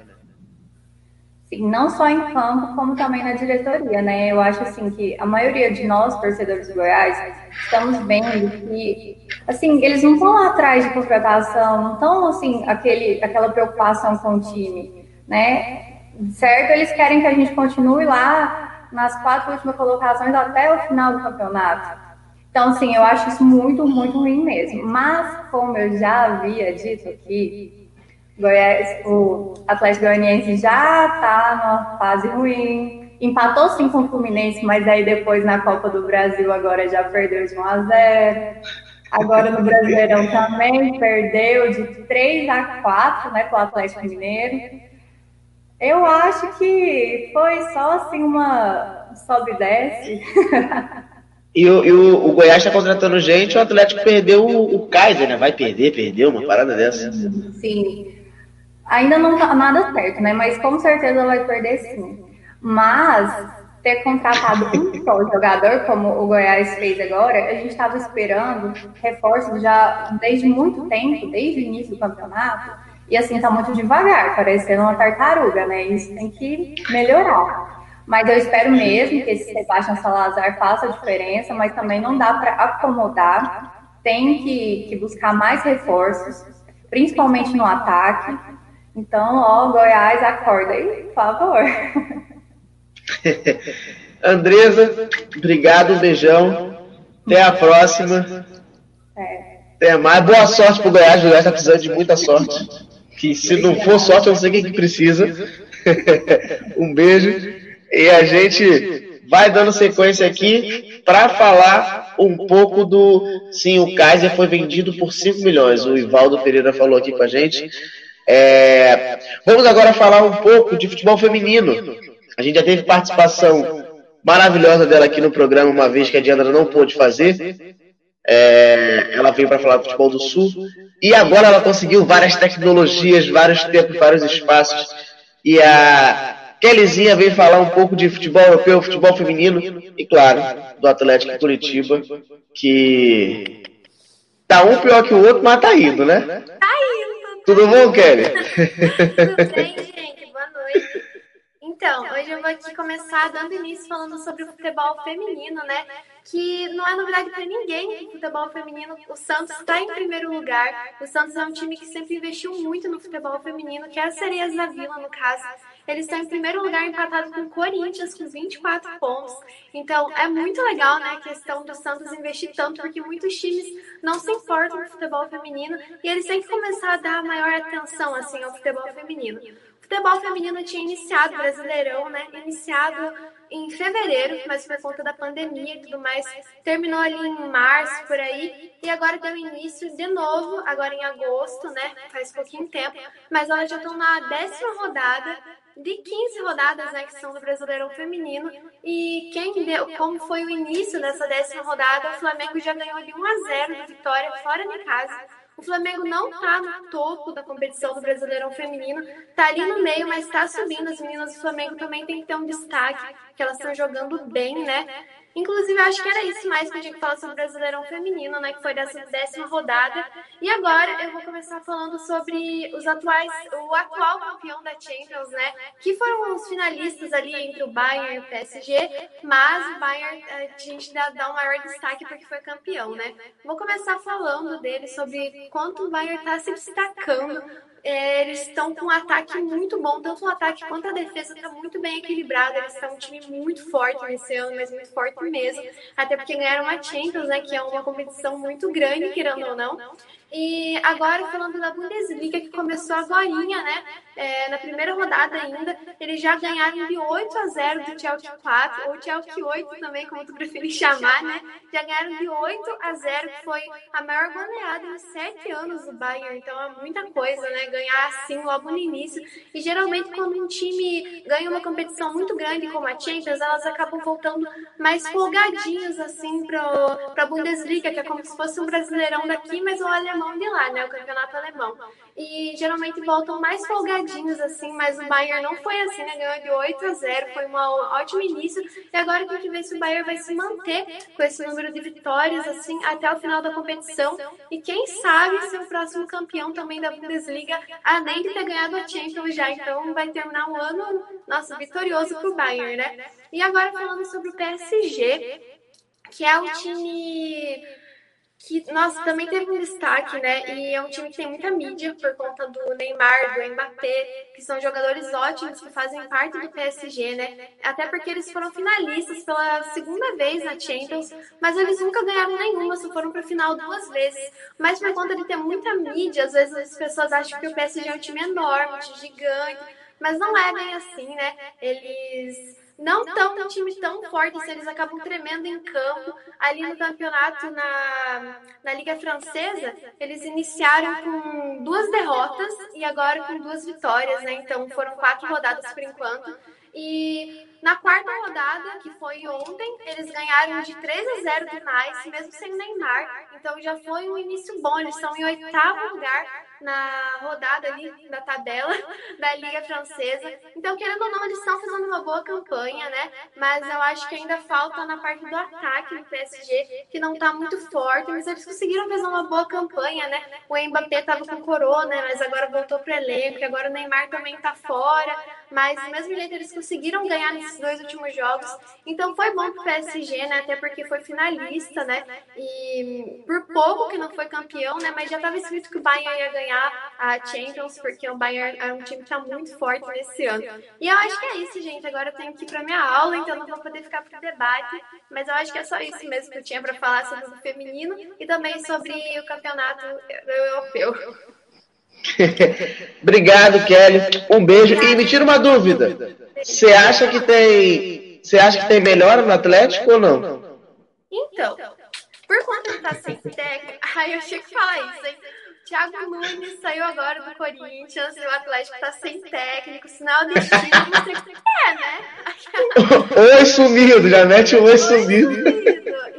Speaker 9: Sim, não só em campo, como também na diretoria, né? Eu acho assim que a maioria de nós, torcedores do Goiás, estamos vendo que assim, eles não estão atrás de contratação, não estão assim, aquele, aquela preocupação com o time, né? Certo, eles querem que a gente continue lá nas quatro últimas colocações até o final do campeonato. Então, assim, eu acho isso muito, muito ruim mesmo. Mas, como eu já havia dito aqui, Goiás, o Atlético Goianiense já está numa fase ruim. Empatou sim com o Fluminense, mas aí depois na Copa do Brasil agora já perdeu de 1 a 0. Agora no Brasileirão também perdeu de 3 a 4, né, com o Atlético Mineiro. Eu acho que foi só assim uma sobe e desce.
Speaker 2: E o, e o, o Goiás está contratando gente, o Atlético perdeu o, o Kaiser, né? Vai perder, perdeu, uma parada dessa.
Speaker 9: Sim. Ainda não tá nada certo, né? Mas com certeza vai perder sim. Mas ter contratado um só jogador, como o Goiás fez agora, a gente estava esperando reforços já desde muito tempo, desde o início do campeonato, e assim tá muito devagar, parecendo uma tartaruga, né? Isso tem que melhorar. Mas eu espero mesmo que esse Sebastião Salazar faça a diferença, mas também não dá para acomodar. Tem que, que buscar mais reforços, principalmente no ataque, então, ó, Goiás, acorda aí, por favor. [LAUGHS]
Speaker 2: Andresa, obrigado, um beijão. Até a próxima. É. Até mais. Boa sorte pro Goiás. O Goiás tá precisando de muita sorte. Que se não for sorte, eu não sei o que precisa. [LAUGHS] um beijo. E a gente vai dando sequência aqui para falar um pouco do. Sim, o Kaiser foi vendido por 5 milhões. O Ivaldo Pereira falou aqui com a gente. É, vamos agora falar um pouco de futebol feminino. A gente já teve participação maravilhosa dela aqui no programa, uma vez que a Diandra não pôde fazer. É, ela veio para falar do futebol do Sul. E agora ela conseguiu várias tecnologias, vários tempos, vários espaços. E a Kellyzinha veio falar um pouco de futebol europeu, futebol feminino. E claro, do Atlético Curitiba, que tá um pior que o outro, mas tá indo, né?
Speaker 8: Tá indo.
Speaker 2: Tudo bom, Kelly?
Speaker 8: Tudo bem, gente? Boa noite. Então, hoje eu vou aqui começar dando início falando sobre o futebol feminino, né? Que não é novidade para ninguém o futebol feminino. O Santos está em primeiro lugar. O Santos é um time que sempre investiu muito no futebol feminino, que é a Sereias da Vila, no caso. Eles estão em primeiro lugar empatado com o Corinthians, com 24 pontos. Então, é muito legal, né, a questão do Santos investir tanto, porque muitos times não se importam com o futebol feminino e eles têm que começar a dar maior atenção, assim, ao futebol feminino. Futebol feminino tinha iniciado, Brasileirão, né, iniciado em fevereiro, mas por conta da pandemia e tudo mais, terminou ali em março, por aí, e agora deu início de novo, agora em agosto, né? Faz pouquinho tempo, mas elas já estão na décima rodada de 15 rodadas, né, que são do Brasileirão Feminino. E quem deu, como foi o início dessa décima rodada, o Flamengo já ganhou de 1 a 0 de vitória fora de casa. O Flamengo não está no topo da competição do Brasileirão Feminino, está ali no meio, mas está subindo. As meninas do Flamengo também tem que ter um destaque, que elas estão jogando bem, né? Inclusive, eu acho que era isso mais que a gente falar sobre o Brasileirão Feminino, né? Que foi dessa décima rodada. E agora eu vou começar falando sobre os atuais, o atual campeão da Champions, né? Que foram os finalistas ali entre o Bayern e o PSG, mas o Bayern a gente dá, dá um maior destaque porque foi campeão, né? Vou começar falando dele sobre quanto o Bayern está se destacando eles estão com um ataque muito bom, tanto o ataque quanto a defesa está muito bem equilibrado. Eles são um time muito forte nesse ano, mas muito forte mesmo. Até porque ganharam uma Champions, né, que é uma competição muito grande, querendo ou não. E agora falando da Bundesliga, que começou agora, né? É, na primeira rodada ainda, eles já ganharam de 8 a 0 do Chelsea 4, ou Chelsea 8 também, como tu preferir chamar, né? Já ganharam de 8 a 0, que foi a maior goleada em 7 anos do Bayern. Então é muita coisa, né? Ganhar assim logo no início. E geralmente quando um time ganha uma competição muito grande como a Champions, elas acabam voltando mais folgadinhas assim para a Bundesliga, que é como se fosse um brasileirão daqui, mas o alemão alemão de lá, né? O campeonato alemão. E geralmente voltam mais folgadinhos, assim, mas o Bayern não foi assim, né? Ganhou de 8 a 0, foi um ótimo início. E agora tem que ver se o Bayern vai se manter com esse número de vitórias, assim, até o final da competição. E quem sabe ser o próximo campeão também da Bundesliga, além de ter ganhado a Champions já. Então vai terminar um ano, nossa, vitorioso pro Bayern, né? E agora falando sobre o PSG, que é o time que, nossa, também teve um destaque, né? E é um time que tem muita mídia por conta do Neymar, do Mbappé, que são jogadores ótimos que fazem parte do PSG, né? Até porque eles foram finalistas pela segunda vez na Champions, mas eles nunca ganharam nenhuma, só foram para final duas vezes. Mas por conta de ter muita mídia, às vezes as pessoas acham que o PSG é um time enorme, um time gigante, mas não é bem assim, né? Eles não tão um time tão forte, se eles acabam tremendo em campo. Ali no campeonato, na, na Liga Francesa, eles iniciaram com duas derrotas e agora com duas vitórias, né? Então foram quatro rodadas por enquanto. E na quarta rodada, que foi ontem, eles ganharam de 3 a 0 do Nice, mesmo sem Neymar. Então já foi um início bom. Eles estão em oitavo lugar na rodada ali da tabela [LAUGHS] da Liga Francesa. Então, querendo ou não, eles estão fazendo uma boa campanha, né? Mas eu acho que ainda falta na parte do ataque do PSG, que não tá muito forte, mas eles conseguiram fazer uma boa campanha, né? O Mbappé tava com corona, mas agora voltou pro elenco, agora o Neymar também tá fora. Mas do mesmo jeito eles conseguiram ganhar nesses dois últimos jogos. Então foi bom pro PSG, né? Até porque foi finalista, né? E por pouco que não foi campeão, né? Mas já estava escrito que o Bayern ia ganhar a Champions, porque o Bayern é um time que tá muito forte nesse ano. E eu acho que é isso, gente. Agora eu tenho que ir pra minha aula, então não vou poder ficar pro debate. Mas eu acho que é só isso mesmo que eu tinha para falar sobre o feminino e também sobre o campeonato europeu. [LAUGHS]
Speaker 2: Obrigado, Kelly. Um beijo. E me tira uma dúvida. Você acha que tem. Você acha que tem melhora no Atlético ou não?
Speaker 8: Então, por conta de estar sem técnico. [LAUGHS] Ai, eu tinha que falar isso, hein? Thiago Nunes saiu agora do Corinthians e o Atlético tá sem técnico, sinal de [LAUGHS] destino, não sei o que é, né? [LAUGHS]
Speaker 2: oi sumido, já mete o oi sumido.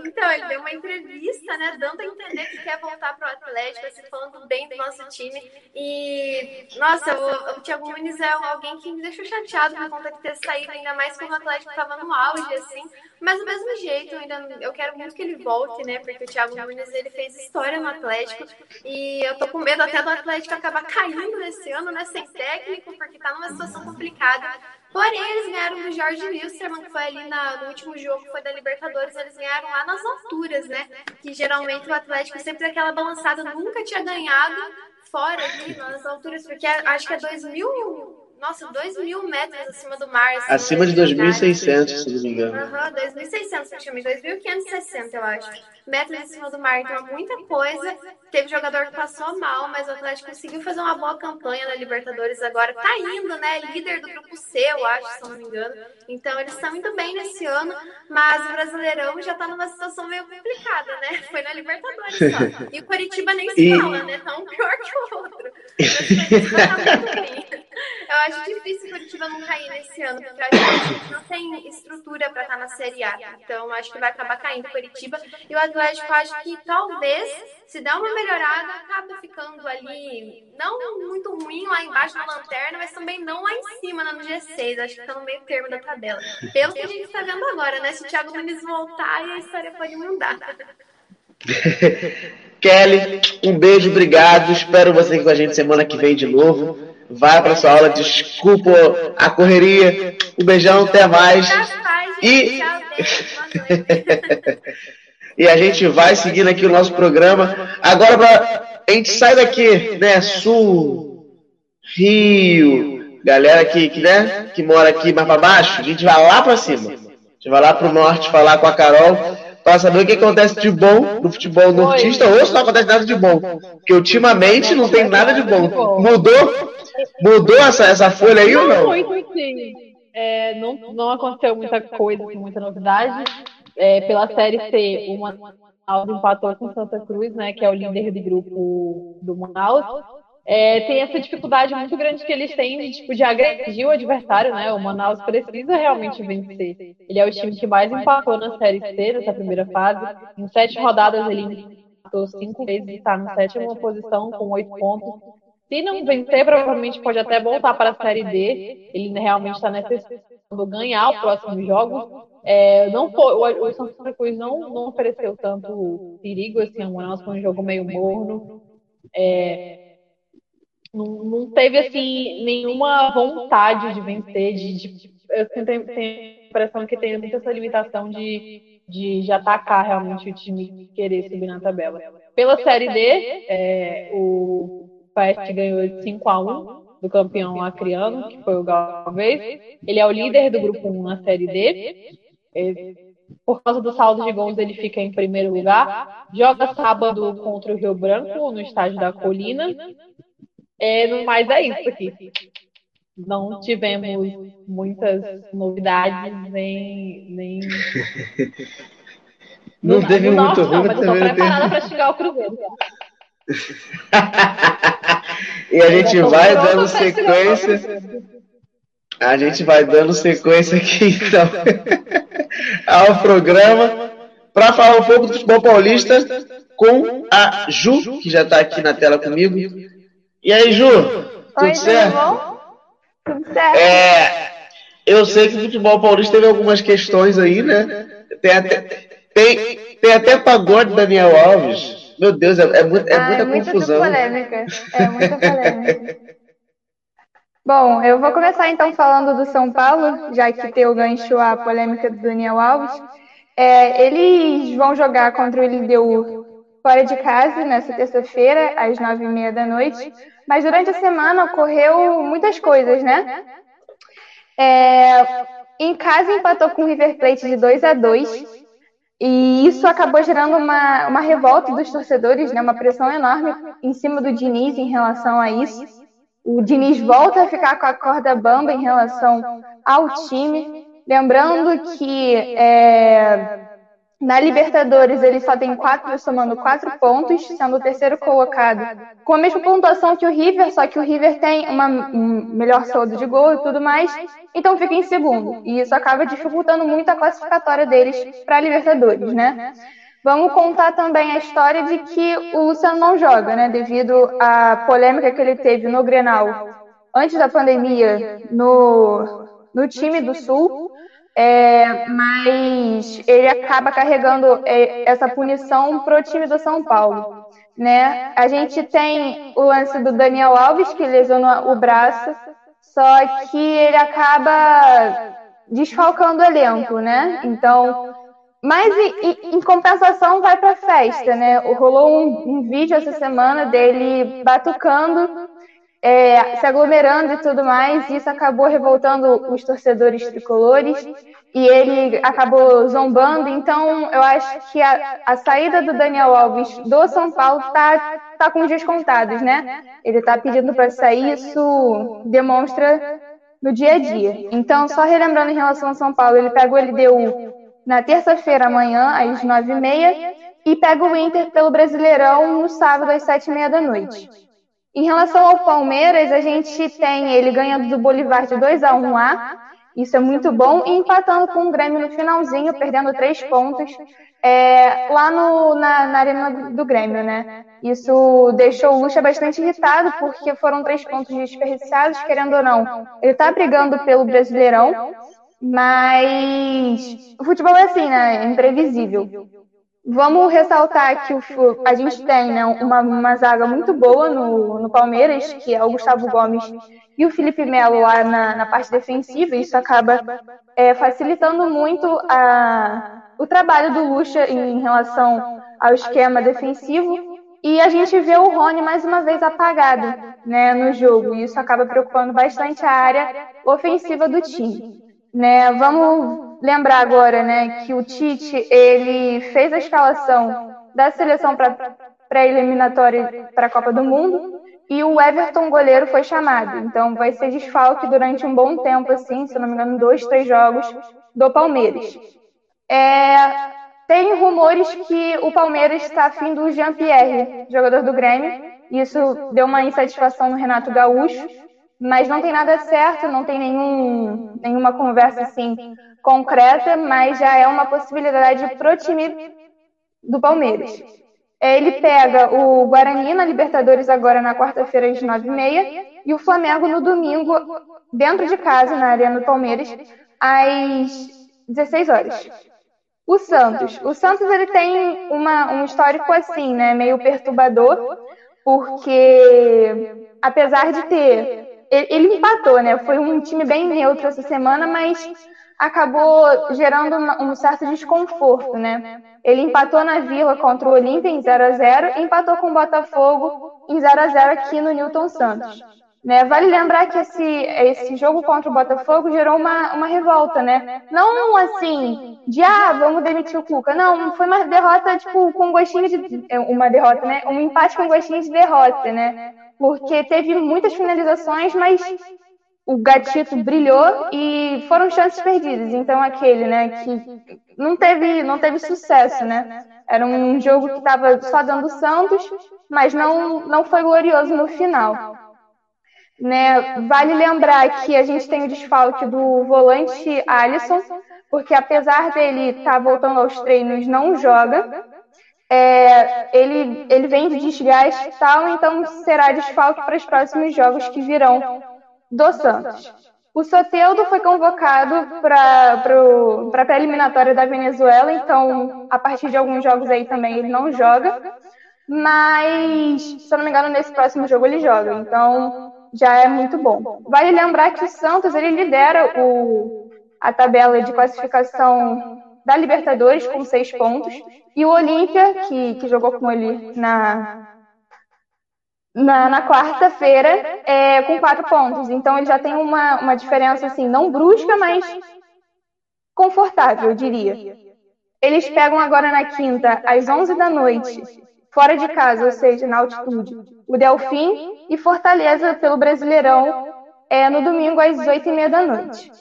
Speaker 8: Então, ele deu uma entrevista, né, dando a entender que quer voltar pro Atlético, assim, falando bem do nosso time. E, nossa, o, o Thiago Nunes é alguém que me deixou chateado por conta de ter saído, ainda mais quando o Atlético tava no auge, assim. Mas do mesmo jeito, ainda eu quero muito que ele volte, né? Porque o Thiago Nunes ele fez história no Atlético e eu tô com medo até do Atlético acabar caindo nesse ano, né? Sem técnico, porque tá numa situação complicada. Porém, eles ganharam do Jorge Wilstermann, que foi ali na, no último jogo, foi da Libertadores, eles ganharam lá nas alturas, né? Que geralmente o Atlético sempre aquela balançada, nunca tinha ganhado fora ali nas alturas, porque acho que é 2000 nossa, 2 mil metros acima do mar.
Speaker 2: Assim, acima de 2.600, se não me engano.
Speaker 8: Aham, uhum, 2.600 praticamente, 2.560, eu acho. Metros acima do mar, então é muita coisa. Teve jogador que passou mal, mas o Atlético conseguiu fazer uma boa campanha na Libertadores agora. Tá indo, né? Líder do grupo C, eu acho, se não me engano. Então eles estão indo bem nesse ano, mas o Brasileirão já tá numa situação meio complicada, né? Foi na Libertadores só. E o Curitiba nem se e... fala, né? Tá um pior que o outro. [LAUGHS] Tá muito bem. Eu acho difícil Curitiba não cair nesse ano, porque a gente não tem estrutura para estar tá na Série A. Então, acho que vai acabar caindo Curitiba. E o Atlético, acho que talvez, se der uma melhorada, acaba ficando ali, não muito ruim lá embaixo na lanterna, mas também não lá em cima, no G6. Acho que está no meio termo da tabela. Pelo que a gente está vendo agora, né? Se o Thiago Nunes voltar, a história pode mudar. [LAUGHS]
Speaker 2: Kelly, um beijo, obrigado. Espero você com a gente semana que vem de novo vai para sua aula, desculpa a correria, um beijão, até mais. E... [LAUGHS] e a gente vai seguindo aqui o nosso programa. Agora pra... a gente sai daqui, né? Sul, Rio, galera que, que, né, que mora aqui mais para baixo, a gente vai lá para cima. A gente vai lá para o norte falar com a Carol para saber o que acontece de bom no futebol nortista ou se não acontece nada de bom. Porque ultimamente não tem nada de bom. Mudou Mudou essa, essa folha aí ou não?
Speaker 10: Muito, sim. É, não, não aconteceu muita coisa, muita novidade. É, pela Série C, o Manaus empatou com Santa Cruz, né, que é o líder do grupo do Manaus. É, tem essa dificuldade muito grande que eles têm tipo, de agredir o adversário, né? O Manaus precisa realmente vencer. Ele é o time que mais empatou na Série C, nessa primeira fase. Em sete rodadas ele empatou cinco vezes e está na sétima posição com oito pontos. Se não vencer, provavelmente pode até voltar para a Série D. Ele realmente está necessitando ganhar os próximos jogos. É, não foi, o, o Santa Cruz não, não ofereceu tanto perigo esse ano, Manaus foi um jogo meio morno. É, não, não, teve assim nenhuma vontade de vencer. De, de eu tenho, tenho a impressão que tem muita essa limitação de, de, de atacar realmente o time querer subir na tabela. Pela Série D, é, o Peste ganhou de 5 a 1 do campeão acriano, que foi o Galvez. Ele é o líder do grupo 1 na Série D. por causa do saldo de gols, ele fica em primeiro lugar. Joga sábado contra o Rio Branco, no estádio da Colina. É, mas é isso aqui. Não tivemos muitas novidades, nem. nem... [LAUGHS]
Speaker 2: Não, não teve muito
Speaker 10: ruim, mas eu tô preparada para xingar o Cruzeiro.
Speaker 2: E a gente vai dando sequência. A gente vai dando sequência aqui, então, [LAUGHS] ao programa, para falar um pouco do futebol paulista com a Ju, que já está aqui na tela comigo. E aí, Ju?
Speaker 11: Tudo Oi, certo? Tudo, bom? tudo certo.
Speaker 2: É, eu sei que o futebol paulista teve algumas questões aí, né? Tem até, tem, tem até pagode Daniel Alves. Meu Deus, é, é, muito, é ah, muita é confusão.
Speaker 11: polêmica. É muita polêmica. Bom, eu vou começar então falando do São Paulo, já que tem o gancho a polêmica do Daniel Alves. É, eles vão jogar contra o LDU fora de casa nessa terça-feira, às nove e meia da noite. Mas durante a semana ocorreu muitas coisas, né? É, em casa empatou com o River Plate de 2 a 2 e isso acabou gerando uma, uma revolta dos torcedores, né, uma pressão enorme em cima do Diniz em relação a isso. O Diniz volta a ficar com a corda bamba em relação ao time. Lembrando que é, na Libertadores, ele só tem quatro, somando quatro pontos, sendo o terceiro colocado, com a mesma pontuação que o River, só que o River tem uma um melhor saldo de gol e tudo mais, então fica em segundo. E isso acaba dificultando muito a classificatória deles para a Libertadores, né? Vamos contar também a história de que o Luciano não joga, né? Devido à polêmica que ele teve no Grenal antes da pandemia no, no time do Sul. É, mas ele acaba carregando é, essa punição para o time do São Paulo. Né? A gente tem o lance do Daniel Alves, que lesionou o braço, só que ele acaba desfalcando o elenco, né? Então, mas em, em compensação vai para festa, né? Rolou um, um, vídeo essa semana dele batucando, é, se aglomerando e tudo mais, e isso acabou revoltando os torcedores tricolores e ele acabou zombando. Então, eu acho que a, a saída do Daniel Alves do São Paulo tá, tá com dias contados, né? Ele tá pedindo para sair, isso demonstra no dia a dia. Então, só relembrando em relação ao São Paulo, ele pegou ele deu na terça-feira amanhã, às nove e meia, e pega o Inter pelo Brasileirão no sábado, às sete e meia da noite. Em relação ao Palmeiras, a gente tem ele ganhando do Bolivar de 2 a 1 lá, isso é muito bom, e empatando com o Grêmio no finalzinho, perdendo três pontos é, lá no, na, na, arena do Grêmio, né? Isso deixou o Lucha bastante irritado, porque foram três pontos desperdiçados, querendo ou não. Ele tá brigando pelo Brasileirão, mas o futebol é assim, né? É imprevisível. Vamos ressaltar que o, a gente tem né, uma, uma zaga muito boa no, no Palmeiras, que é o Gustavo Gomes e o Felipe Melo lá na, na parte defensiva. Isso acaba é, facilitando muito a, o trabalho do Lucha em relação ao esquema defensivo. E a gente vê o Rony mais uma vez apagado né, no jogo. E isso acaba preocupando bastante a área ofensiva do time. Né, vamos lembrar agora, né, que o Tite ele fez a escalação da seleção para pré-eliminatória para a Copa do Mundo e o Everton goleiro foi chamado. Então vai ser desfalque durante um bom tempo, assim, se não me engano, dois, três jogos do Palmeiras. É, tem rumores que o Palmeiras está afim do Jean-Pierre, jogador do Grêmio. Isso deu uma insatisfação no Renato Gaúcho mas não tem nada certo, não tem nenhum, nenhuma conversa assim concreta, mas já é uma possibilidade para o time do Palmeiras. Ele pega o Guarani na Libertadores agora na quarta-feira às nove e meia e o Flamengo no domingo dentro de casa na Arena do Palmeiras às 16 horas. O Santos, o Santos ele tem uma, um histórico assim, né, meio perturbador, porque apesar de ter ele empatou, né? Foi um time bem neutro essa semana, mas acabou gerando um certo desconforto, né? Ele empatou na Vila contra o Olímpia em 0 a 0 e empatou com o Botafogo em 0 a 0 aqui no Newton Santos. Né? Vale lembrar que esse, esse jogo contra o Botafogo gerou uma, uma revolta, né? Não assim, de ah, vamos demitir o Cuca. Não, foi uma derrota, tipo, com gostinho de. É, uma derrota, né? Um empate com gostinho de derrota, né? Porque teve muitas finalizações, mas o gatito brilhou e foram chances perdidas. Então aquele, né, que não teve, não teve sucesso, né? Era um jogo que estava só dando Santos, mas não, não foi glorioso no final. Né? Vale lembrar que a gente tem o desfalque do volante Alisson, porque apesar dele estar tá voltando aos treinos, não joga. É, ele, ele vem de desgaste e tal, então será desfalque para os próximos jogos que virão do Santos. O Soteudo foi convocado para a pré-eliminatória da Venezuela, então a partir de alguns jogos aí também ele não joga. Mas, se eu não me engano, nesse próximo jogo ele joga. Então, já é muito bom. Vale lembrar que o Santos ele lidera o, a tabela de classificação da Libertadores com seis pontos e o Olímpia, que, que jogou com ele na, na, na quarta-feira, é, com quatro pontos. Então ele já tem uma, uma diferença assim, não brusca, mas confortável, eu diria. Eles pegam agora na quinta, às 11 da noite, fora de casa, ou seja, na altitude, o Delfim e Fortaleza pelo Brasileirão é, no domingo às 8h30 da noite.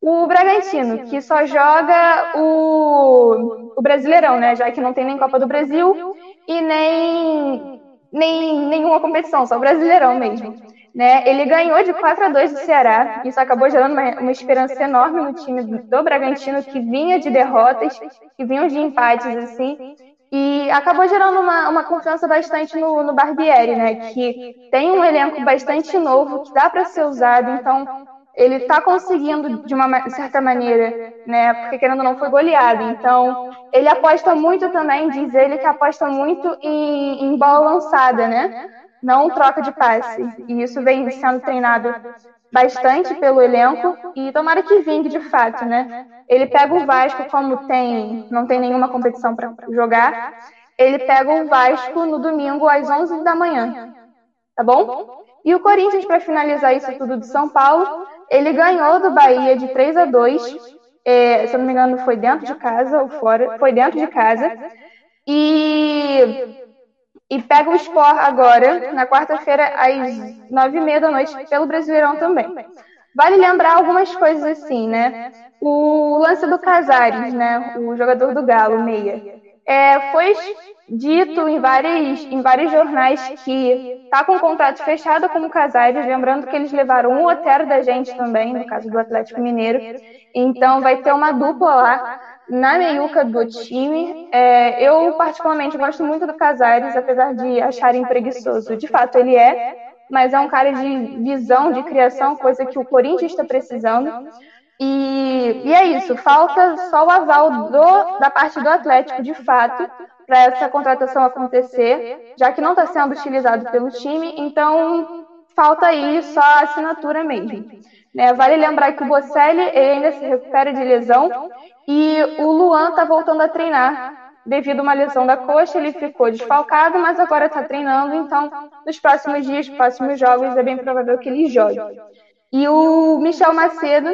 Speaker 11: O Bragantino, que só joga o, o Brasileirão, né? Já que não tem nem Copa do Brasil e nem, nem nenhuma competição, só o Brasileirão mesmo. Né? Ele ganhou de 4 a 2 do Ceará, isso acabou gerando uma, uma esperança enorme no time do Bragantino, que vinha de derrotas, que vinham de empates, assim, e acabou gerando uma, uma confiança bastante no, no Barbieri, né? Que tem um elenco bastante novo, que dá para ser usado, então ele está conseguindo de uma certa maneira, né? Porque querendo ou não foi goleado. Então, ele aposta muito também, diz ele que aposta muito em, em bola lançada, né? Não troca de passe. E isso vem sendo treinado bastante pelo elenco e tomara que vingue de fato, né? Ele pega o Vasco como tem, não tem nenhuma competição para jogar, ele pega o Vasco no domingo às 11 da manhã, tá bom? E o Corinthians, para finalizar isso tudo de São Paulo, ele ganhou do Bahia de 3 a 2 é, se eu não me engano, foi dentro de casa ou fora, foi dentro de casa. E, e pega o Sport agora, na quarta-feira, às nove e meia da noite, pelo Brasileirão também. Vale lembrar algumas coisas assim, né? O lance do Casares, né? O jogador do Galo, meia. É, foi dito em, vários, em vários jornais que está com contrato fechado com o Casares, lembrando que eles levaram um otero da gente também, no caso do Atlético Mineiro. Então vai ter uma dupla lá na meiuca do time. É, eu, particularmente, gosto muito do Casares, apesar de acharem preguiçoso. De fato, ele é, mas é um cara de visão, de criação, coisa que o Corinthians está precisando. E, e, é isso, falta só o aval do, da parte do Atlético, de fato, para essa contratação acontecer, já que não está sendo utilizado pelo time, então falta aí só a assinatura mesmo. Né? Vale lembrar que o Bocelli ainda se recupera de lesão e o Luan está voltando a treinar devido a uma lesão da coxa, ele ficou desfalcado, mas agora está treinando, então nos próximos dias, próximos jogos, é bem provável que ele jogue. E o Michel Macedo,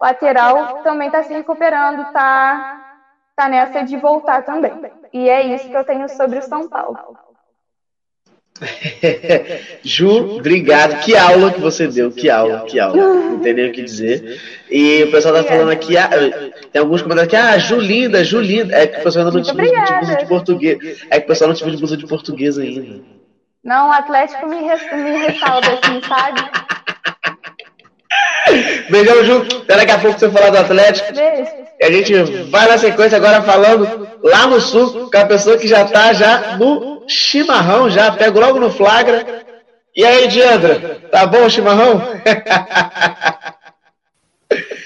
Speaker 11: lateral, também está se recuperando, está tá nessa de voltar também. E é isso que eu tenho sobre o São Paulo. [LAUGHS]
Speaker 2: Ju, obrigado. Que aula que você deu, que aula, que aula. Não tem nem o que dizer. E o pessoal tá falando aqui, ah, tem alguns comentários aqui, ah, Ju linda, Ju linda. É que o pessoal ainda não tinha de blusa de português. É que o pessoal não tinha de blusa de português ainda.
Speaker 11: Não, o Atlético me, me ressalva assim, sabe? [LAUGHS]
Speaker 2: Beijão, Ju. Até daqui a pouco você falar do Atlético.
Speaker 11: Beijo.
Speaker 2: E a gente vai na sequência agora falando lá no sul, com a pessoa que já tá já no chimarrão, já pego logo no flagra. E aí, Diandra, tá bom o chimarrão? [LAUGHS]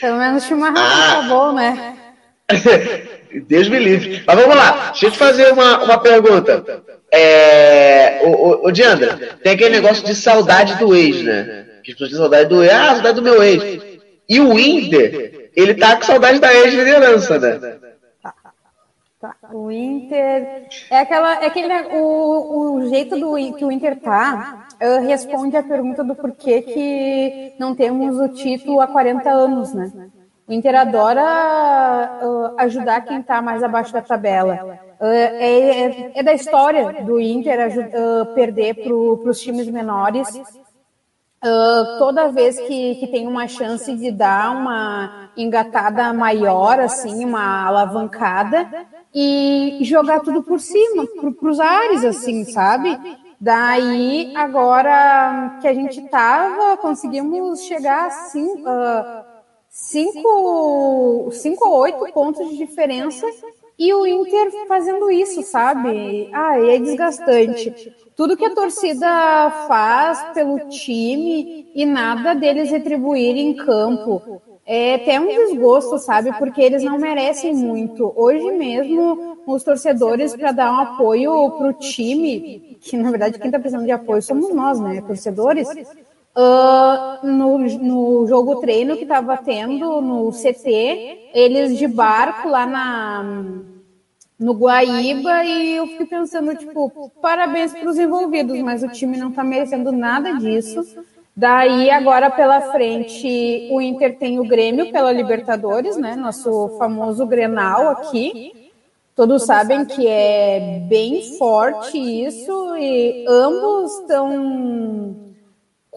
Speaker 12: Pelo menos o chimarrão ah. tá bom, né? [LAUGHS]
Speaker 2: Deus me livre. Mas vamos lá, deixa eu te fazer uma, uma pergunta. É, o, o, o Diandra, tem aquele negócio de saudade do ex, né? Que as pessoas têm saudade do ex, ah, saudade do meu ex. E o Inter, ele tá com saudade da ex-liderança, né?
Speaker 12: Tá. O Inter é aquela, é aquele o, o jeito do que o Inter tá responde a pergunta do porquê que não temos o título há 40 anos, né? O Inter adora uh, ajudar quem está mais abaixo da tabela. Uh, é, é, é, da história do Inter perder para os times menores Uh, toda vez que, que tem uma chance de dar uma engatada maior, assim, uma alavancada, e jogar tudo por cima, para os ares, assim, sabe? Daí, agora que a gente tava, conseguimos chegar a cinco, uh, cinco, cinco ou oito pontos de diferença e o Inter fazendo isso, sabe? Ah, é desgastante. Tudo que a torcida faz pelo time e nada deles retribuir em campo. É até um desgosto, sabe? Porque eles não merecem muito. Hoje mesmo, os torcedores, para dar um apoio para o time, que na verdade quem está precisando de apoio somos nós, né? Torcedores. Uh, no, no jogo treino que estava tendo no CT, eles de barco lá na, no Guaíba e eu fiquei pensando, tipo, parabéns para os envolvidos, mas o time não está merecendo nada disso. Daí, agora pela frente, o Inter tem o Grêmio pela Libertadores, né? Nosso famoso Grenal aqui. Todos sabem que é bem forte isso, e ambos estão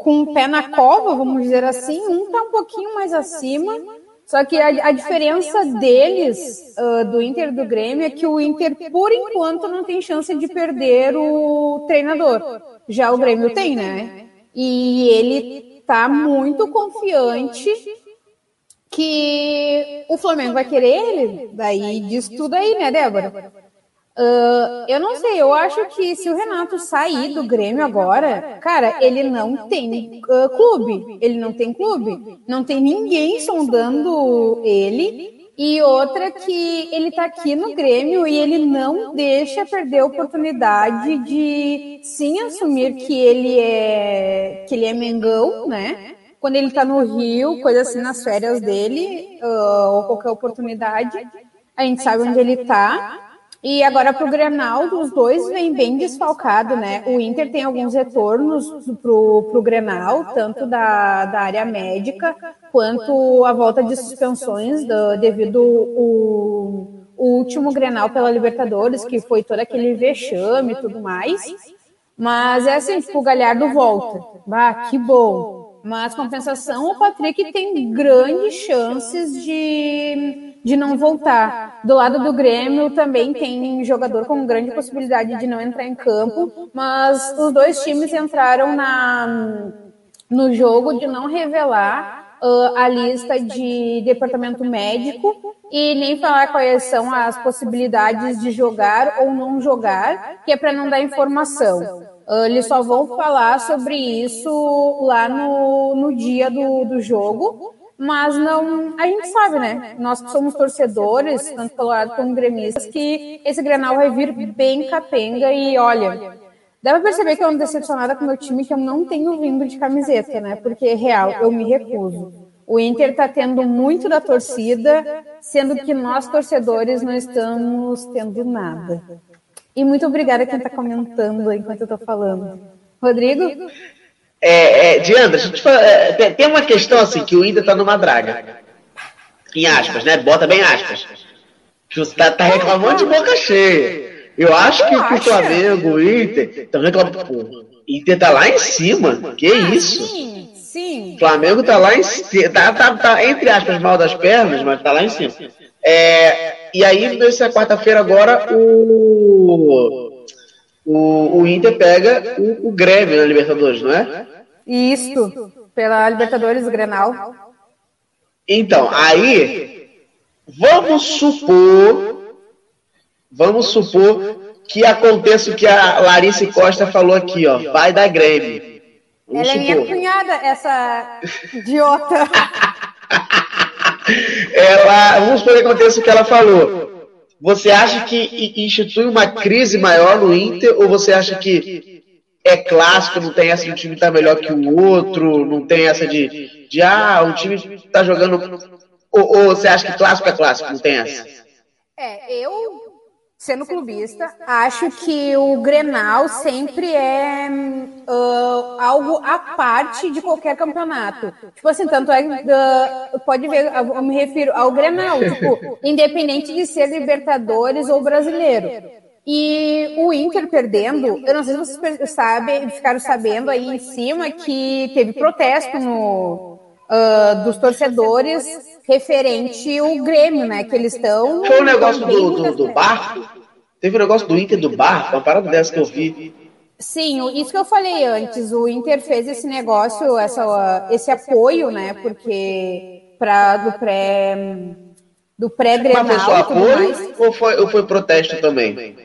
Speaker 12: com o pé na cova, vamos dizer assim. Um está um pouquinho mais acima, só que a, a diferença deles, uh, do Inter e do Grêmio, é que o Inter, por enquanto, não tem chance de perder o treinador. Já o Grêmio tem, né? E ele está muito confiante que o Flamengo vai querer ele. Daí diz tudo aí, né, Débora? Uh, eu não sei, eu acho que se o Renato sair do Grêmio agora, cara, ele não tem uh, clube. Ele não tem clube. Não tem ninguém sondando ele. E outra que ele tá aqui no Grêmio e ele não deixa perder a oportunidade de sim assumir que ele é que ele é Mengão, né? quando ele tá no Rio, coisa assim, nas férias dele, uh, ou qualquer oportunidade, a gente sabe onde ele tá. E agora pro Grenal, os dois vem bem desfalcado, né? O Inter tem alguns retornos pro, pro Grenal, tanto da, da área médica, quanto a volta de suspensões do, devido o, o último Grenal pela Libertadores, que foi todo aquele vexame e tudo mais. Mas é assim, tipo, o Galhardo volta. Bah, que bom. Mas compensação, o Patrick tem grandes chances de de não voltar. Do lado do Grêmio também tem jogador com grande possibilidade de não entrar em campo, mas os dois times entraram na, no jogo de não revelar uh, a lista de departamento médico e nem falar quais são as possibilidades de jogar ou não jogar, que é para não dar informação. Uh, eles só vão falar sobre isso lá no, no dia do, do jogo mas não. A gente sabe, né? Nós que somos torcedores, tanto pelo lado como gremistas, que esse Grenal vai vir bem capenga e olha. Dá pra perceber que eu ando decepcionada com o meu time, que eu não tenho vindo de camiseta, né? Porque, real, eu me recuso. O Inter tá tendo muito da torcida, sendo que nós, torcedores, não estamos tendo nada. E muito obrigada quem tá comentando enquanto eu tô falando. Rodrigo?
Speaker 2: É, é, Diandra, te é, tem uma questão assim, que o Inter tá numa draga. Em aspas, né? Bota bem aspas. Que você tá, tá reclamando de boca cheia. Eu acho que, o Flamengo, o Inter, estão reclamando. Pô, Inter tá lá em cima. Que ah, isso? Sim, sim. Flamengo tá lá em cima. Tá, tá, tá, entre aspas, mal das pernas, mas tá lá em cima. É, e aí, nessa quarta-feira agora, o o, o Inter pega o, o Grêmio na Libertadores, não é?
Speaker 12: Isso, pela Libertadores Grenal.
Speaker 2: Então, aí, vamos supor, vamos supor que aconteça o que a Larissa Costa falou aqui, ó, vai dar Grêmio.
Speaker 12: Vamos Ela supor. é minha cunhada, essa idiota. [LAUGHS]
Speaker 2: ela, vamos supor que aconteça o que ela falou. Você acha que institui uma crise maior no Inter ou você acha que é clássico, não tem essa de um time estar tá melhor que o outro, não tem essa de, de ah, o time está jogando. Ou, ou, você acha que clássico é clássico, não tem essa?
Speaker 12: É, eu sendo clubista, acho que o Grenal sempre é uh, algo à parte de qualquer campeonato. Tipo assim, tanto é uh, pode ver, eu me refiro ao Grenal, tipo, independente de ser Libertadores ou brasileiro. E o Inter perdendo, eu não sei se vocês sabem, ficaram sabendo aí em cima que teve protesto no, uh, dos torcedores referente ao Grêmio, né? Que eles estão.
Speaker 2: Foi o um negócio do, do, do barco? Teve o um negócio do Inter do barco, uma parada dessa que eu vi.
Speaker 12: Sim, isso que eu falei antes. O Inter fez esse negócio, essa, esse apoio, né? Porque para do pré do pré-grenal.
Speaker 2: Mas foi só apoio ou foi, ou foi protesto também?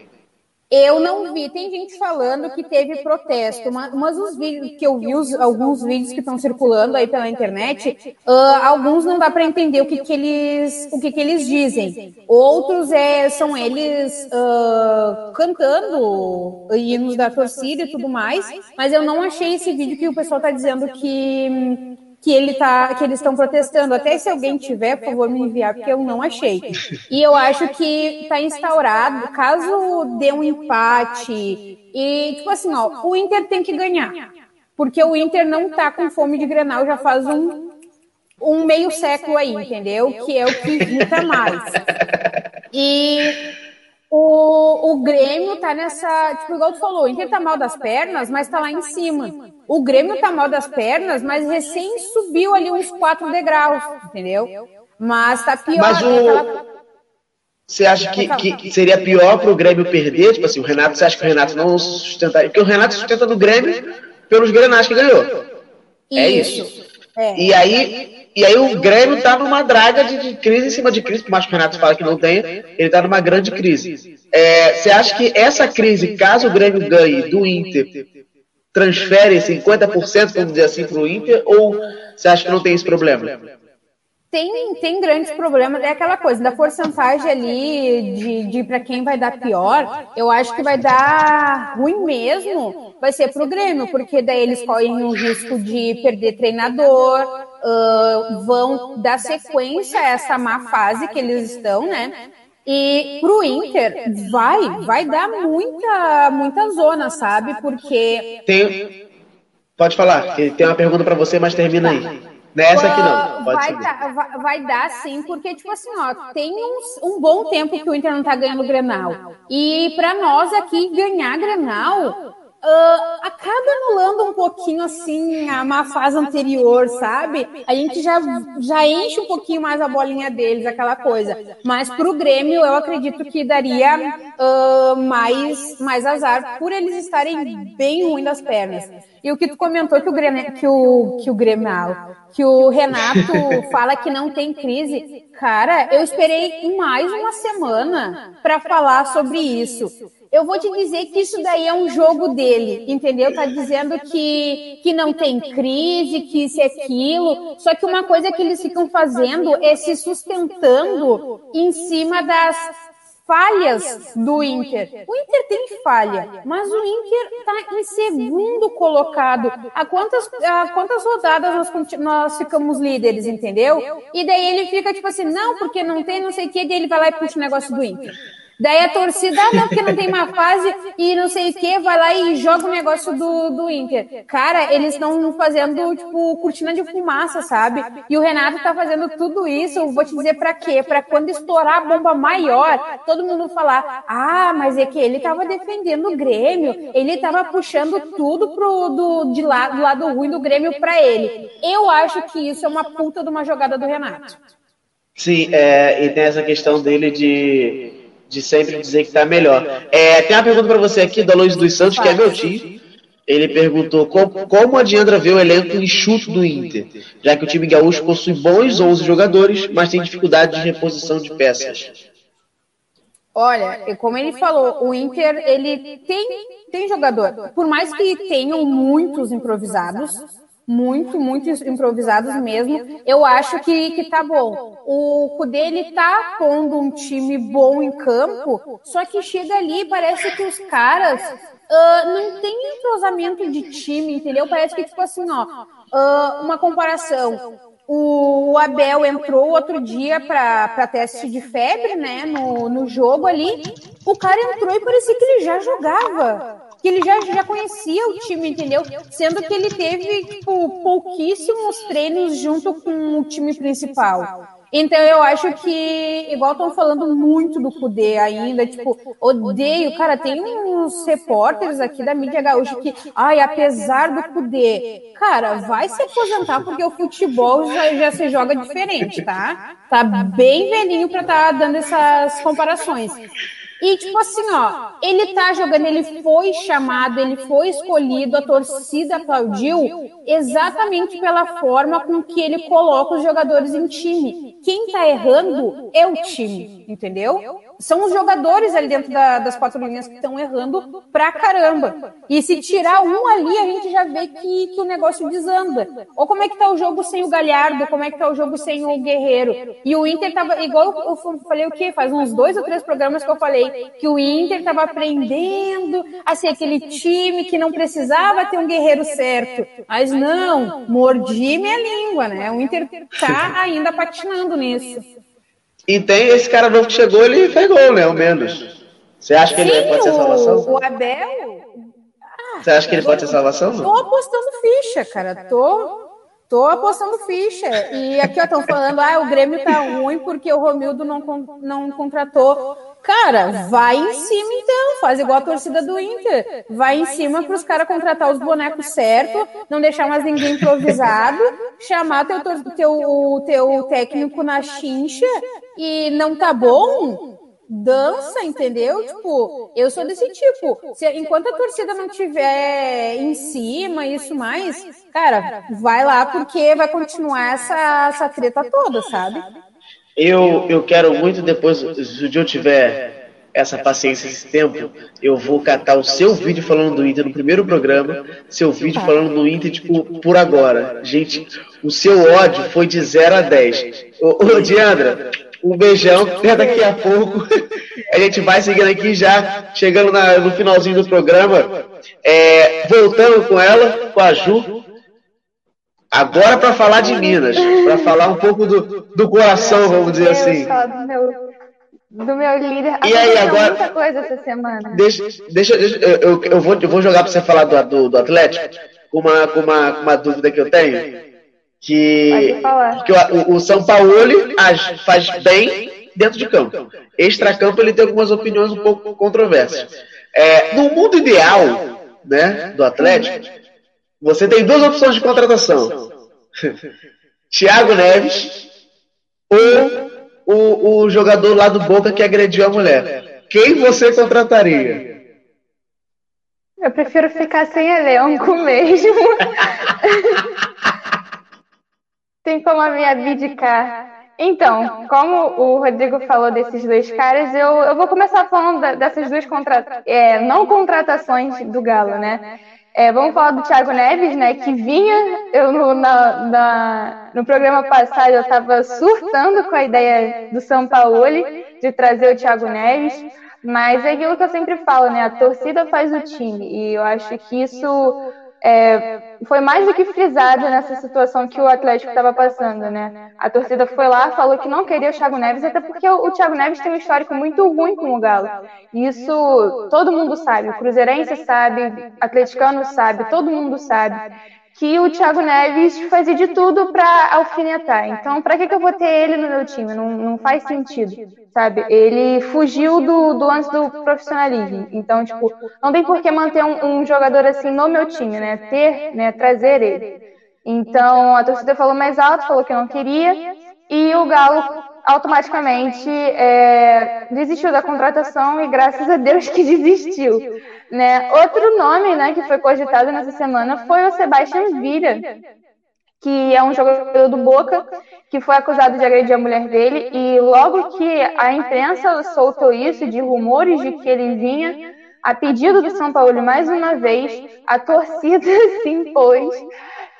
Speaker 12: Eu não vi, tem gente falando que teve protesto, mas os vídeos que eu vi, os, alguns vídeos que estão circulando aí pela internet, uh, alguns não dá para entender o que, que eles, o que, que eles dizem. Outros é, são eles uh, cantando hinos da torcida e tudo mais, mas eu não achei esse vídeo que o pessoal está dizendo que que ele tá, que eles estão protestando. Até se alguém tiver, por favor, me enviar, porque eu não achei. E eu acho que está instaurado, caso dê um empate e tipo assim, ó, o Inter tem que ganhar, porque o Inter não tá com fome de Grenal já faz um um meio século aí, entendeu? Que é o que irrita mais. E o, o Grêmio tá nessa. Tipo, igual tu falou, o Inter tá mal das pernas, mas tá lá em cima. O Grêmio tá mal das pernas, mas recém subiu ali uns quatro degraus, entendeu? Mas tá pior. Mas o...
Speaker 2: Você acha que, que seria pior para o Grêmio perder? Tipo assim, o Renato, você acha que o Renato não sustentaria? Porque o Renato sustenta no Grêmio pelos grenais que ganhou. É isso. isso. É. E aí, e aí o Grêmio está numa draga de, de, crise em cima de crise, por mais que o Renato fala que não tem, ele está numa grande crise. É, você acha que essa crise, caso o Grêmio ganhe do Inter, transfere 50%, vamos dizer assim, para o Inter, ou você acha que não tem esse problema?
Speaker 12: tem, tem grandes problemas. É aquela coisa da porcentagem ali de, de para quem vai dar pior. Eu acho que vai dar ruim mesmo. Vai ser pro Grêmio, porque daí eles correm o risco de perder treinador, uh, vão dar sequência a essa má fase que eles estão, né? E pro Inter vai, vai dar muita, muita zona, sabe? Porque
Speaker 2: tem, pode falar. Tem uma pergunta para você, mas termina aí. Nessa aqui não.
Speaker 12: vai, dar, vai, vai, dar sim, porque, tipo assim, ó, tem um, um bom tempo que o Inter não tá ganhando o Grenal. E para nós aqui, ganhar Grenal Uh, acaba anulando um pouquinho assim a má fase anterior, sabe? A gente já, já enche um pouquinho mais a bolinha deles, aquela coisa. Mas pro Grêmio eu acredito que daria uh, mais, mais azar por eles estarem bem ruim das pernas. E o que tu comentou que o Grêmio, que o, que o Grêmio, que o Renato fala que não tem crise. Cara, eu esperei mais uma semana para falar sobre isso eu vou te dizer que isso daí é um jogo dele, entendeu? Tá dizendo que, que não tem crise, que isso é aquilo. Só que uma coisa que eles ficam fazendo é se sustentando em cima das falhas do Inter. O Inter tem falha, mas o Inter está em segundo colocado. A quantas, a quantas rodadas nós, nós ficamos líderes, entendeu? E daí ele fica tipo assim, não, porque não tem, não sei o que, daí ele vai lá e puxa o negócio do Inter. Daí a torcida, ah, não, porque não tem uma fase e não sei o que, vai lá e joga o negócio do, do Inter. Cara, eles estão fazendo, tipo, cortina de fumaça, sabe? E o Renato tá fazendo tudo isso, eu vou te dizer pra quê? Pra quando estourar a bomba maior, todo mundo falar, ah, mas é que ele tava defendendo o Grêmio, ele tava puxando tudo pro, do, de lá, do lado ruim do Grêmio pra ele. Eu acho que isso é uma puta de uma jogada do Renato.
Speaker 2: Sim, é, e tem essa questão dele de de sempre dizer que está melhor. É, tem uma pergunta para você aqui, da Luiz dos Santos, que é meu tio. Ele perguntou como, como adianta ver o elenco enxuto do Inter, já que o time gaúcho possui bons 11 jogadores, mas tem dificuldade de reposição de peças.
Speaker 12: Olha, como ele falou, o Inter ele tem, tem jogador. Por mais que tenham muitos improvisados, muito, muito improvisados mesmo. Eu acho que, que tá bom. O Cudê, ele tá pondo um time bom em campo, só que chega ali parece que os caras uh, não tem entrosamento de time, entendeu? Parece que, tipo assim, ó, uh, uma comparação. O Abel entrou outro dia para teste de febre, né, no, no jogo ali. O cara entrou e parecia que ele já jogava que ele já, já conhecia o time, entendeu? Sendo que ele teve tipo, pouquíssimos treinos junto com o time principal. Então eu acho que, igual estão falando muito do Kudê ainda, tipo, odeio, cara, tem uns repórteres aqui da mídia gaúcha que, ai, apesar do Kudê, cara, vai se aposentar porque o futebol já, já se joga diferente, tá? Tá bem velhinho pra estar tá dando essas comparações. E, tipo assim, ó, ele tá jogando, ele foi chamado, ele foi escolhido, a torcida aplaudiu exatamente pela forma com que ele coloca os jogadores em time. Quem tá errando é o time, entendeu? são os jogadores ali dentro da, das quatro linhas que estão errando pra caramba. E se tirar um ali, a gente já vê que, que o negócio desanda. Ou como é que tá o jogo sem o Galhardo, como é que tá o jogo sem o Guerreiro. E o Inter tava, igual eu falei o quê? Faz uns dois ou três programas que eu falei que o Inter tava aprendendo a ser aquele time que não precisava ter um guerreiro certo. Mas não, mordi minha língua, né? O Inter tá ainda patinando nisso.
Speaker 2: E tem esse cara novo que chegou, ele fez gol, né? O menos. Você acha que Sim, ele pode ser salvação?
Speaker 12: O Abel.
Speaker 2: Você acha que ele pode ser salvação?
Speaker 12: Tô apostando ficha, cara. Tô, tô apostando ficha. E aqui, estão falando, ah, o Grêmio tá ruim porque o Romildo não, não contratou. Cara, vai em cima então, faz igual a torcida do Inter. Vai em cima para os caras contratar os bonecos certo, não deixar mais [LAUGHS] ninguém improvisado, chamar teu, teu, teu técnico na chincha e não tá bom, dança, entendeu? Tipo, eu sou desse tipo. Se, enquanto a torcida não tiver em cima, isso mais, cara, vai lá porque vai continuar essa, essa treta toda, sabe?
Speaker 2: Eu, eu quero muito depois, se eu tiver essa paciência, esse tempo, eu vou catar o seu vídeo falando do Inter no primeiro programa, seu vídeo falando do Inter, tipo, por agora. Gente, o seu ódio foi de 0 a 10. Ô, ô Diandra, um beijão, até daqui a pouco. [LAUGHS] A gente vai seguindo aqui já, chegando na, no finalzinho do programa. É, voltando com ela, com a Ju. Agora para falar de Minas, para falar um pouco do, do coração, vamos dizer assim
Speaker 11: do meu líder.
Speaker 2: E aí, agora.
Speaker 11: muita coisa essa semana.
Speaker 2: Deixa, deixa, deixa eu, eu, vou, eu vou jogar para você falar do, do, do Atlético com uma, com uma, uma dúvida que eu tenho. Que, que o, o São Paulo faz bem dentro de campo. Extra-campo ele tem algumas opiniões um pouco controversas. É, no mundo ideal né, do Atlético, você tem duas opções de contratação. [LAUGHS] Thiago Neves ou o, o jogador lá do Boca que agrediu a mulher. Quem você contrataria?
Speaker 11: Eu prefiro ficar sem elenco mesmo. [LAUGHS] Tem como a me abdicar. Então, como o Rodrigo falou desses dois caras, eu, eu vou começar falando dessas duas contra, é, não contratações do Galo, né? É, vamos falar do Thiago Neves, né? Que vinha, eu no, na, na, no programa passado eu estava surtando com a ideia do São Paulo de trazer o Thiago Neves, mas é aquilo que eu sempre falo, né? A torcida faz o time, e eu acho que isso é, foi mais do que frisado nessa situação que o Atlético estava passando, né? A torcida foi lá, falou que não queria o Thiago Neves, até porque o, Thiago Neves tem um histórico muito ruim com o Galo. Isso todo mundo sabe, o Cruzeirense sabe, atleticano sabe, todo mundo sabe que o Thiago Neves fazia de tudo para alfinetar. Então, para que, que eu vou ter ele no meu time? Não, não faz sentido, sabe? Ele fugiu do, do lance do profissionalismo. Então, tipo, não tem por que manter um, um jogador assim no meu time, né? Ter, né? Trazer ele. Então, a torcida falou mais alto, falou que não queria, e o Galo automaticamente é, desistiu da contratação e graças a Deus que [LAUGHS] desistiu. Né? Outro nome né, que foi cogitado nessa semana foi o Sebastião Vira, que é um jogador do Boca, que foi acusado de agredir a mulher dele, e logo que a imprensa soltou isso, de rumores de que ele vinha, a pedido do São Paulo mais uma vez, a torcida [LAUGHS] se impôs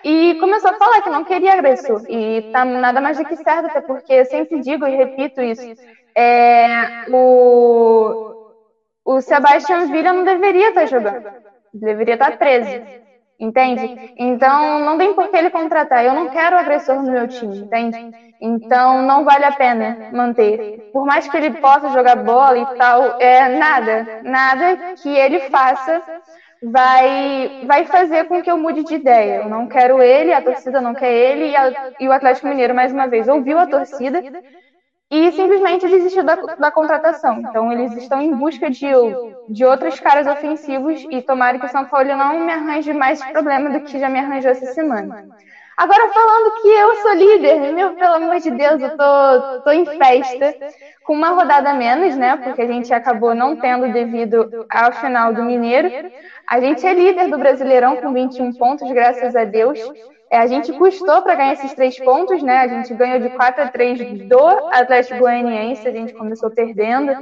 Speaker 11: e começou a falar que não queria agressor. E tá nada mais do que certo, até porque eu sempre digo e repito isso. É, o, o Sebastian Villa não deveria estar jogando. Deveria estar preso. Entende? Então, não tem por que ele contratar. Eu não quero agressor no meu time, entende? Então, não vale a pena manter. Por mais que ele possa jogar bola e tal, é nada. Nada que ele faça vai, vai fazer com que eu mude de ideia. Eu não quero ele, a torcida não quer ele, e, a, e o Atlético Mineiro, mais uma vez, ouviu a torcida e simplesmente desistiu da, da contratação. Então, eles estão em busca de, de outros caras ofensivos e tomara que o São Paulo não me arranje mais problema do que já me arranjou essa semana. Agora falando que eu sou líder, meu, pelo amor de Deus, eu tô, tô em festa, com uma rodada menos, né? Porque a gente acabou não tendo devido ao final do Mineiro. A gente é líder do Brasileirão com 21 pontos, graças a Deus. É, a gente custou para ganhar esses três pontos, né? A gente ganhou de 4 a 3 do Atlético Goianiense, a gente começou perdendo,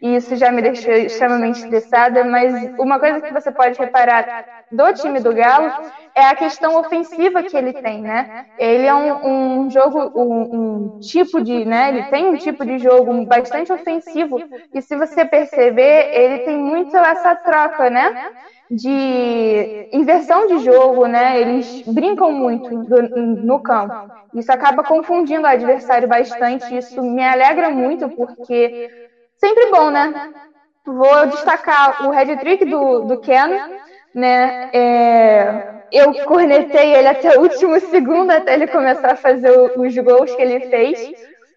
Speaker 11: e isso já me deixou extremamente estressada. Mas uma coisa que você pode reparar do time do Galo é a questão ofensiva que ele tem, né? Ele é um, um jogo, um, um, tipo de, né? Ele tem um tipo de jogo bastante ofensivo, e se você perceber, ele tem muito essa troca, né? De inversão de jogo, né? Eles brincam muito no campo. Isso acaba confundindo o adversário bastante. Isso me alegra muito, porque sempre bom, né? Vou destacar o head trick do, do Ken, né? É, eu cornetei ele até o último segundo, até ele começar a fazer os gols que ele fez.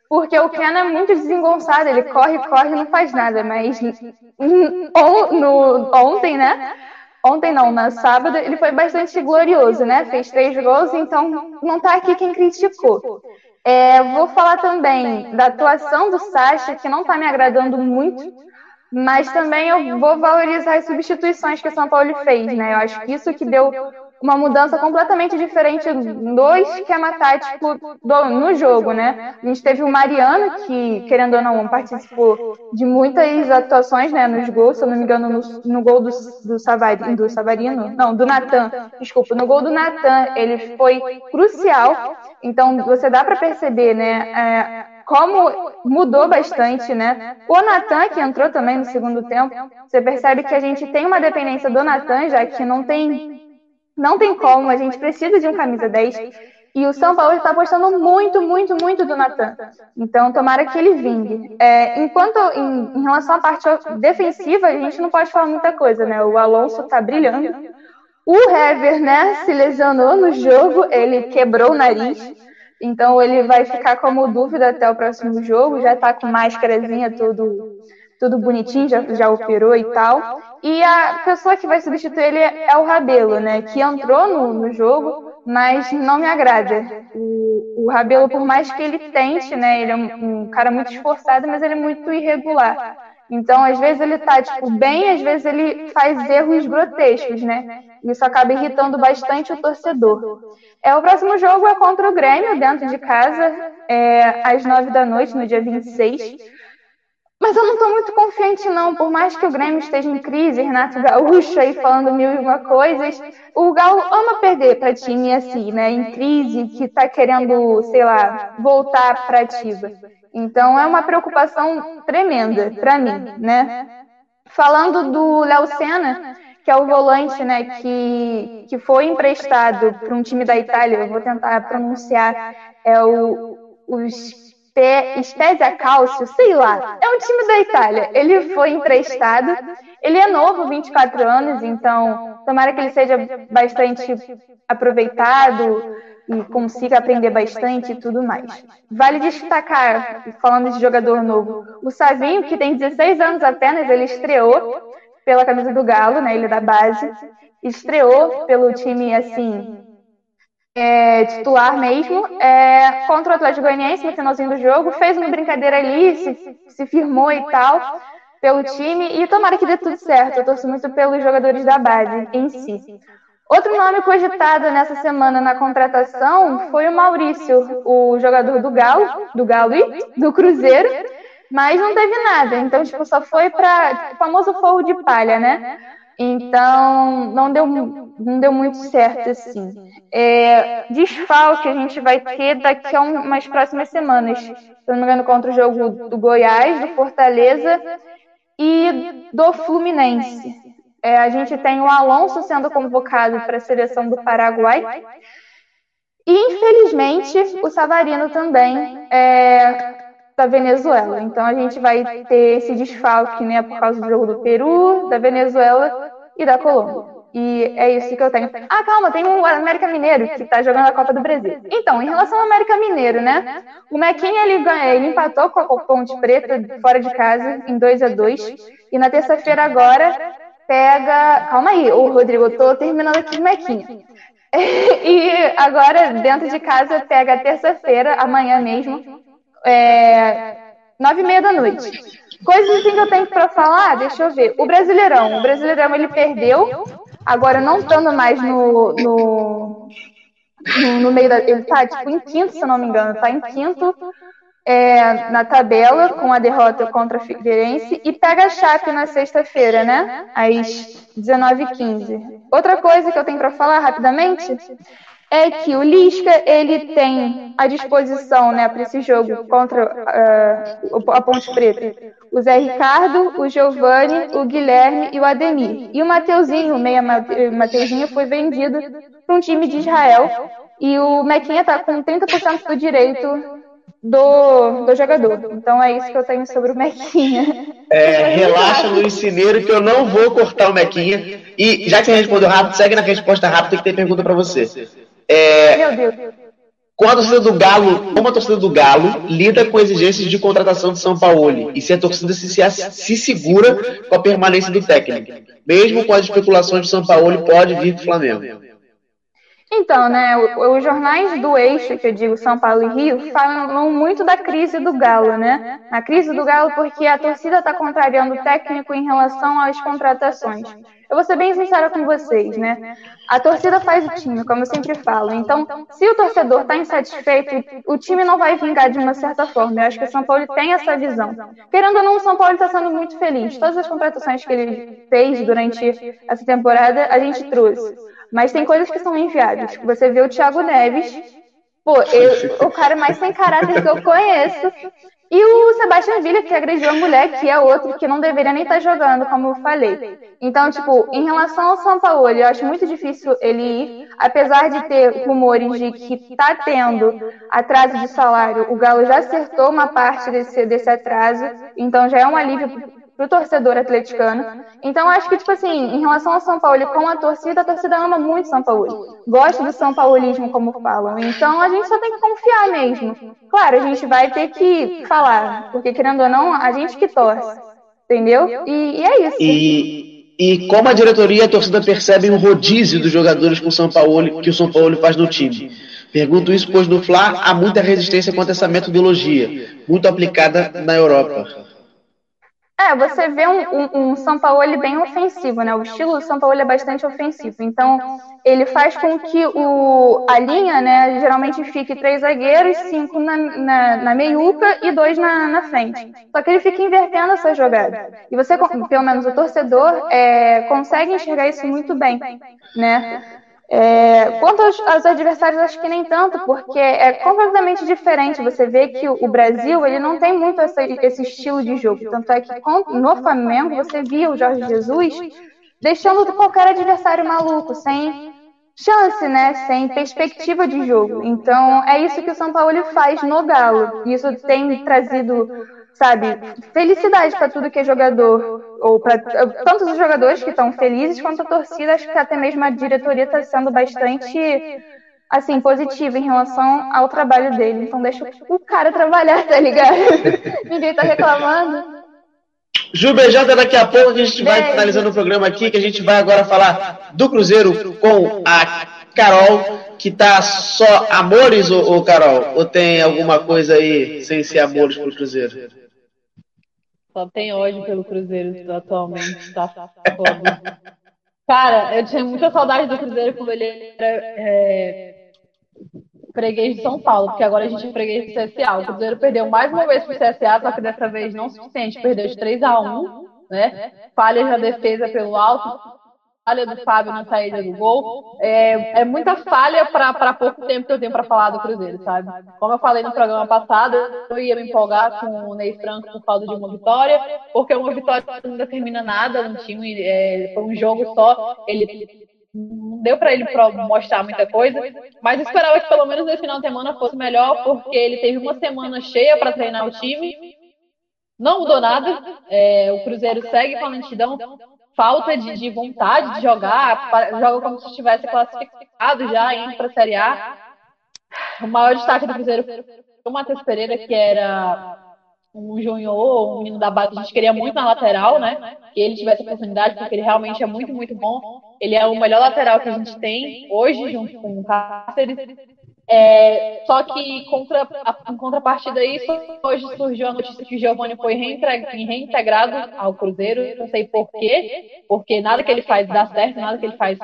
Speaker 11: Porque o Ken é muito desengonçado, ele corre, corre não faz nada. Mas no, ontem, né? Ontem não, na sábado, ele foi bastante glorioso, né? Fez três gols, então não tá aqui quem criticou. É, vou falar também da atuação do Sacha, que não tá me agradando muito, mas também eu vou valorizar as substituições que o São Paulo fez, né? Eu acho que isso que deu uma mudança completamente diferente do esquema tático do, no jogo, né? A gente teve o Mariano, que, querendo ou não, participou de muitas atuações né, nos gols, se eu não me engano, no, no gol do, do, Savari, do Savarino, não, do Natan, desculpa, no gol do Natan, ele foi crucial, então você dá para perceber, né? É, como mudou bastante, né? O Natan, que entrou também no segundo tempo, você percebe que a gente tem uma dependência do Natan, já que não tem, não tem como, a gente precisa de um camisa 10. E o São Paulo está apostando muito, muito, muito do Natan. Então, tomara que ele vingue. É, enquanto, em, em, relação à parte defensiva, a gente não pode falar muita coisa, né? O Alonso está brilhando. O Hever, né, se lesionou no jogo, ele quebrou o nariz. Então ele vai ficar como dúvida até o próximo jogo, já tá com máscarazinha, tudo, tudo bonitinho, já, já operou e tal. E a pessoa que vai substituir ele é o Rabelo, né? Que entrou no, no jogo, mas não me agrada. O, o Rabelo, por mais que ele tente, né? Ele é um, um cara muito esforçado, mas ele é muito irregular. Então, às vezes ele tá, tipo, bem, às vezes ele faz erros grotescos, né? Isso acaba irritando bastante o torcedor. É, o próximo jogo é contra o Grêmio, dentro de casa, é, às nove da noite, no dia 26. Mas eu não estou muito confiante, não. Por mais que o Grêmio esteja em crise, Renato Gaúcho aí falando mil e uma coisas, o Galo ama perder para time assim, né? Em crise, que está querendo, sei lá, voltar para ativa. Então é uma preocupação tremenda para mim, né? Falando do Léo Senna, que é o volante, né, que, que foi emprestado para um time da Itália, eu vou tentar pronunciar, é o, o Spezia Calcio, sei lá, é um time da Itália. Ele foi emprestado, ele é novo, 24 anos, então tomara que ele seja bastante aproveitado, e consiga aprender bastante e tudo mais. Vale destacar, falando de jogador novo, o Savinho, que tem 16 anos apenas, ele estreou pela camisa do Galo, né, ele é da base, estreou pelo time, assim, é, titular mesmo, é, contra o Atlético Goianiense no finalzinho do jogo, fez uma brincadeira ali, se, se firmou e tal, pelo time, e tomara que dê tudo certo, eu torço muito pelos jogadores da base em si. Outro nome cogitado nessa semana na contratação foi o Maurício, o jogador do Galo, do Galo e do Cruzeiro, mas não teve nada. Então, tipo, só foi para o famoso fogo de palha, né? Então, não deu, não deu muito certo, assim. É, desfalque a gente vai ter daqui a umas próximas semanas. Se não me engano, contra o jogo do Goiás, do Fortaleza e do Fluminense. É, a gente tem o Alonso sendo convocado para a seleção do Paraguai. E, infelizmente, o Savarino também é, da Venezuela. Então, a gente vai ter esse desfalque né, por causa do jogo do Peru, da Venezuela e da Colômbia. E é isso que eu tenho. Ah, calma, tem o América Mineiro que está jogando a Copa do Brasil. Então, em relação ao América Mineiro, né? O Mequinha ele, ele empatou com a Ponte Preta fora de casa em 2 a 2 E na terça-feira agora pega. Calma aí, ô Rodrigo, eu tô terminando aqui o Mequinha. [LAUGHS] e agora, dentro de casa, pega terça-feira, amanhã mesmo, é, nove e meia da noite. Coisas assim que eu tenho para falar, deixa eu ver. O Brasileirão, o Brasileirão ele perdeu, agora não estando mais no, no, no, meio da. Ele tá tipo em quinto, se não me engano, tá em quinto é, na tabela com a derrota contra a Figueirense e pega a Chape na sexta-feira, né? Às 19h15. Outra coisa que eu tenho para falar rapidamente é que o Lisca ele tem à disposição, né, para esse jogo contra uh, a Ponte Preta, o Zé Ricardo, o Giovanni, o Guilherme e o Ademir. E o Mateuzinho, o meia Mateuzinho, foi vendido para um time de Israel. E o Mequinha está com 30% do direito do, do jogador. Então é isso que eu tenho sobre o Mequinha.
Speaker 2: É, relaxa, Luiz Cineiro, que eu não vou cortar o Mequinha. E já que você respondeu rápido, segue na resposta rápida que tem pergunta para você. É, Meu Deus. Com a torcida do Galo, como a torcida do Galo lida com exigências de contratação de São Paulo e se a torcida se, se, se segura com a permanência do técnico, mesmo com as especulações de São Paulo pode vir do Flamengo.
Speaker 11: Então, né, os jornais do eixo, que eu digo São Paulo e Rio, falam muito da crise do Galo, né? A crise do Galo porque a torcida está contrariando o técnico em relação às contratações. Eu vou ser bem sincera com vocês, né? A torcida faz o time, como eu sempre falo. Então, se o torcedor está insatisfeito, o time não vai vingar de uma certa forma. Eu acho que o São Paulo tem essa visão. Querendo ou não, o São Paulo está sendo muito feliz. Todas as contratações que ele fez durante essa temporada, a gente trouxe. Mas tem coisas que são inviáveis. Você vê o Thiago Neves, pô, eu, o cara mais sem caráter que eu conheço. E o Sebastião Villa, que agrediu a mulher, que é outro que não deveria nem estar tá jogando, como eu falei. Então, tipo, em relação ao São Paulo, eu acho muito difícil ele ir, apesar de ter rumores de que está tendo atraso de salário, o Galo já acertou uma parte desse, desse atraso, então já é um alívio pro torcedor atleticano. Então, acho que, tipo assim, em relação ao São Paulo com a torcida, a torcida ama muito São Paulo. Gosta do São Paulismo, como falam. Então, a gente só tem que confiar mesmo. Claro, a gente vai ter que falar, porque, querendo ou não, a gente que torce. Entendeu? E, e é isso.
Speaker 2: E, e como a diretoria e a torcida percebem o rodízio dos jogadores com São Paulo, que o São Paulo faz no time? Pergunto isso, pois no Fla há muita resistência contra essa metodologia, muito aplicada na Europa.
Speaker 11: É, você vê um, um, um São Paulo bem ofensivo, né? O estilo do São Paulo é bastante ofensivo. Então, ele faz com que o, a linha, né, geralmente fique três zagueiros, cinco na, na, na meiuca e dois na, na frente. Só que ele fica invertendo essa jogada. E você, pelo menos o torcedor, é, consegue enxergar isso muito bem, né? É, quanto aos, aos, adversários, acho que nem tanto, porque é completamente diferente. Você vê que o, Brasil ele não tem muito essa, esse estilo de jogo. Tanto é que no Flamengo você via o Jorge Jesus deixando qualquer adversário maluco, sem chance, né? Sem perspectiva de jogo. Então é isso que o São Paulo faz no Galo. Isso tem trazido sabe, felicidade para tudo que é jogador, ou para tanto os jogadores que estão felizes quanto a torcida, acho que até mesmo a diretoria está sendo bastante assim, positiva em relação ao trabalho dele. Então deixa o cara trabalhar, tá ligado? [LAUGHS] Ninguém tá reclamando.
Speaker 2: Ju Beijada, daqui a pouco a gente vai finalizando o programa aqui, que a gente vai agora falar do Cruzeiro com a Carol, que tá só amores, ou, ou Carol? Ou tem alguma coisa aí sem ser amores pro Cruzeiro?
Speaker 10: Só tem ódio pelo Cruzeiro atualmente, tá. Cara, eu tinha muita saudade do Cruzeiro quando ele era é, freguês de São Paulo, porque agora a gente é freguês do CSA. O Cruzeiro perdeu mais uma vez pro CSA, só que dessa vez não o suficiente, perdeu de 3 a 1 né? Falha na defesa pelo alto, falha do Fábio na saída do gol. É, é muita falha para pouco tempo que eu tenho para falar do Cruzeiro, sabe? Como eu falei no programa passado, eu ia me empolgar com o Ney Franco por causa de uma vitória, porque uma vitória não determina nada no time, é, foi um jogo só, ele não deu para ele mostrar muita coisa, mas esperava que pelo menos nesse final de semana fosse melhor, porque ele teve uma semana cheia para treinar o time, não mudou nada, é, o Cruzeiro segue com a lentidão, falta de, de vontade de jogar, joga como se estivesse classificado já, indo para a Série A. O maior destaque do Cruzeiro foi o Matheus Pereira, que era um junior, um menino da base, a gente queria muito na lateral, né? Que ele tivesse oportunidade, porque ele realmente é muito, muito bom. Ele é o melhor lateral que a gente tem hoje, junto com o Cáceres. É, só que contra, a, em contrapartida a isso, hoje surgiu a notícia que o Giovanni foi reintegrado ao Cruzeiro, não sei porquê, porque nada que ele faz dá certo, nada que ele faz.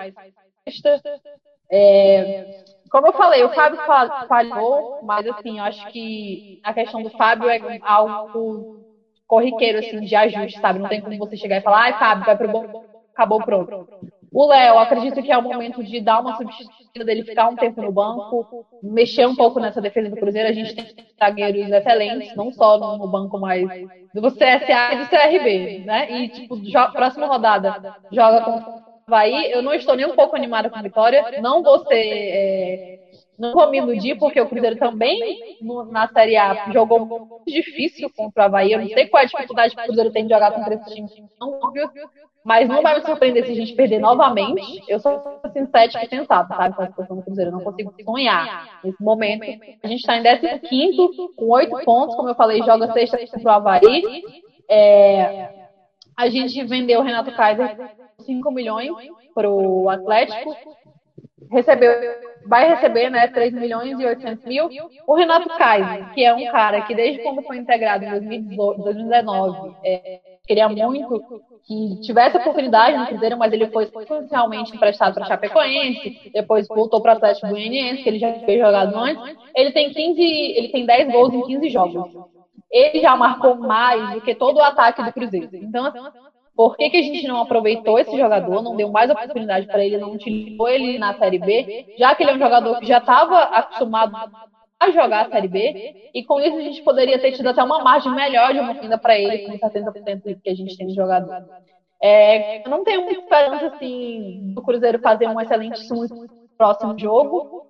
Speaker 10: É, como eu falei, o Fábio falhou, mas assim, eu acho que a questão do Fábio é algo corriqueiro, assim, de ajuste, sabe? Não tem como você chegar e falar, ai, Fábio, vai pro bom, acabou pronto. O Léo, acredito que é o momento de dar uma substituição dele, ficar um tempo no banco, mexer um pouco nessa defesa do Cruzeiro. A gente tem zagueiros excelentes, não só no banco, mas do CSA e do CRB, né? E, tipo, próxima rodada joga com o Havaí. Eu não estou nem um pouco animada com a vitória. Não vou ser. É, não vou me iludir, porque o Cruzeiro também, na Série A, jogou muito difícil contra o Havaí. Eu não sei qual é a dificuldade que o Cruzeiro tem de jogar contra esse time. Não, óbvio. Mas não vai me surpreender se a gente perder novamente. Eu sou assim, e sensata, sabe? Com a situação do Cruzeiro. Eu não consigo sonhar nesse momento. A gente está em 15 com 8 pontos. Como eu falei, joga sexta contra o Havaí. É, a gente vendeu o Renato Kaiser 5 milhões para o Atlético. Recebeu, vai receber né, 3 milhões e 800 mil. O Renato Kaiser, que é um cara que desde quando foi integrado em 2019, é, queria muito que tivesse oportunidade no Cruzeiro, mas ele foi realmente emprestado para Chapecoense, depois voltou para o Atlético Goianiense, que ele já fez jogado antes. Ele tem 15, ele tem 10 gols em 15 jogos. Ele já marcou mais do que todo o ataque do Cruzeiro. Então, assim, por que, que a gente não aproveitou esse jogador, não deu mais oportunidade para ele, não utilizou ele na Série B, já que ele é um jogador que já estava acostumado a jogar a Série B, e com isso a gente poderia ter tido até uma margem melhor de uma vinda para ele, com 70% que a gente tem de jogador. É, eu não tenho muita esperança assim, do Cruzeiro fazer um excelente próximo jogo.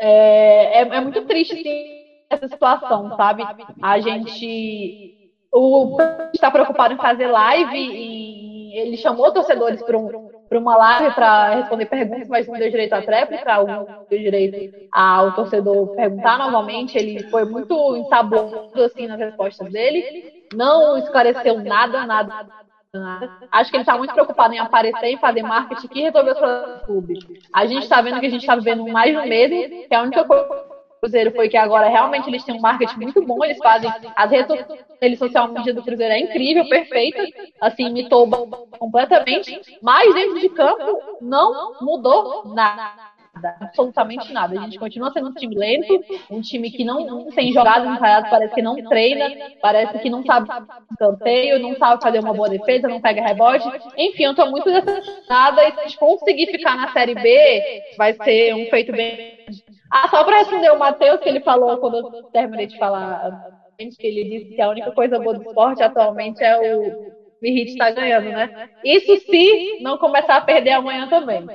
Speaker 10: É, é, é muito triste assim, essa situação, sabe? A gente o está preocupado em fazer live e ele chamou torcedores para um, uma live para responder perguntas, mas não deu direito à tréplica, não deu direito ao torcedor perguntar novamente. Ele foi muito ensaboado assim nas respostas dele, não esclareceu nada, nada. nada. Acho que ele está muito preocupado em aparecer, em fazer marketing e resolver os problemas do clube. A gente está vendo que a gente está vivendo mais no medo, que é a única coisa Cruzeiro foi que agora realmente eles têm um marketing muito bom, eles fazem as redes social media do Cruzeiro é incrível, perfeita, assim, imitou completamente, mas dentro de campo não mudou nada absolutamente nada. A gente continua sendo um time lento, um time que não, tem jogado ensaiado, parece que não treina, parece que não sabe canteio, não sabe fazer uma boa defesa, não pega rebote. Enfim, eu tô muito decepcionada e se a gente conseguir ficar na Série B, vai ser um feito bem ah, só para responder o Matheus, que ele falou quando eu terminei de falar, que ele disse que a única coisa boa do esporte atualmente é o Mirrit estar tá ganhando, né? Isso se não começar a perder amanhã também.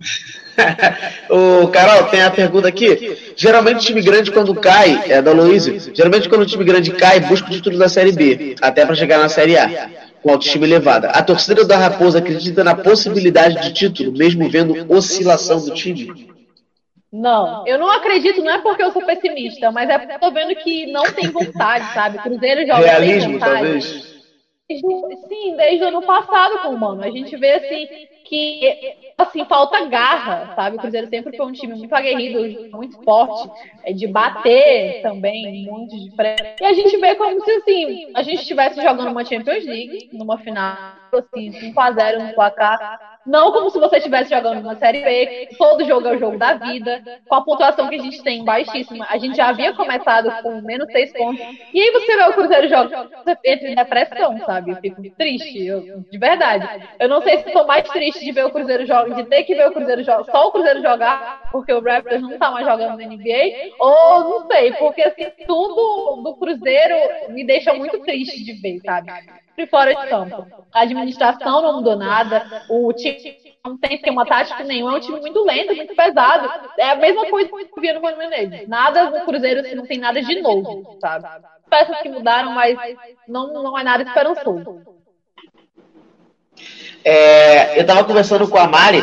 Speaker 10: [LAUGHS]
Speaker 2: o Carol, tem a pergunta aqui. Geralmente o time grande quando cai, é da Luísa, geralmente quando o time grande cai, busca o título da Série B, até para chegar na Série A, com autoestima elevada. A torcida da Raposa acredita na possibilidade de título, mesmo vendo oscilação do time?
Speaker 10: Não, eu não acredito, não é porque eu sou pessimista, mas é porque eu tô vendo que não tem vontade, sabe? Cruzeiro joga
Speaker 2: Realismo, vontade. talvez.
Speaker 10: Sim, desde o ano passado com o Mano. A gente vê assim que assim falta garra, sabe? O Cruzeiro sempre foi um time muito aguerrido, muito forte, é de bater também, muito de frente. E a gente vê como se assim, a gente estivesse jogando uma Champions League, numa final, assim, 5 a 0 no placar não como se você estivesse jogando uma Série B, todo jogo é o jogo da vida, com a pontuação que a gente tem baixíssima. A gente já havia começado com menos seis pontos. E aí você vê o Cruzeiro jogar, você entra em depressão, sabe? Eu fico triste, eu, de verdade. Eu não sei se estou mais triste de ver o Cruzeiro jogar, de ter que ver o Cruzeiro jogar, só o Cruzeiro jogar, porque o Raptors não tá mais jogando na NBA, ou não sei, porque assim, tudo do Cruzeiro me deixa muito triste de ver, sabe? Fora de campo. A administração não mudou nada, o time não tem esquema tático nenhum, é um time muito lento, muito pesado. É a mesma coisa que eu via no Mano. Nada no Cruzeiro não tem nada de novo, sabe? Peças que mudaram, mas não, não é nada esperançoso.
Speaker 2: É, eu estava conversando com a Mari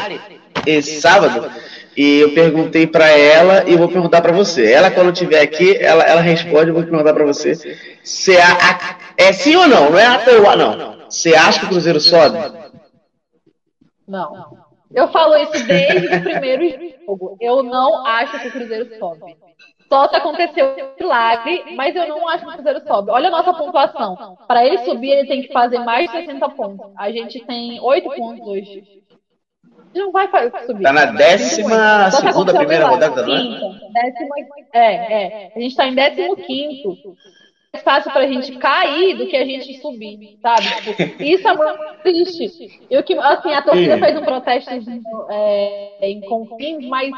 Speaker 2: esse sábado e eu perguntei para ela e vou perguntar para você. Ela, quando estiver aqui, ela, ela responde, eu vou perguntar para você. Se a, a, é sim ou não? Não é até o não. Você acha que o Cruzeiro sobe?
Speaker 10: Não. Eu falo isso desde o primeiro [LAUGHS] jogo. Eu não acho que o Cruzeiro sobe. Só se aconteceu um milagre, mas eu não acho que o Cruzeiro sobe. Olha a nossa pontuação. Para ele subir, ele tem que fazer mais de 60 pontos. A gente tem 8 pontos hoje não vai subir.
Speaker 2: Tá na décima segunda, primeira rodada, não
Speaker 10: é? Décima, é, é. A gente tá em décimo quinto. É fácil pra gente cair do que a gente subir, sabe? Tipo, isso é muito triste. Eu que, assim, a torcida fez um protesto é, em Confins, mas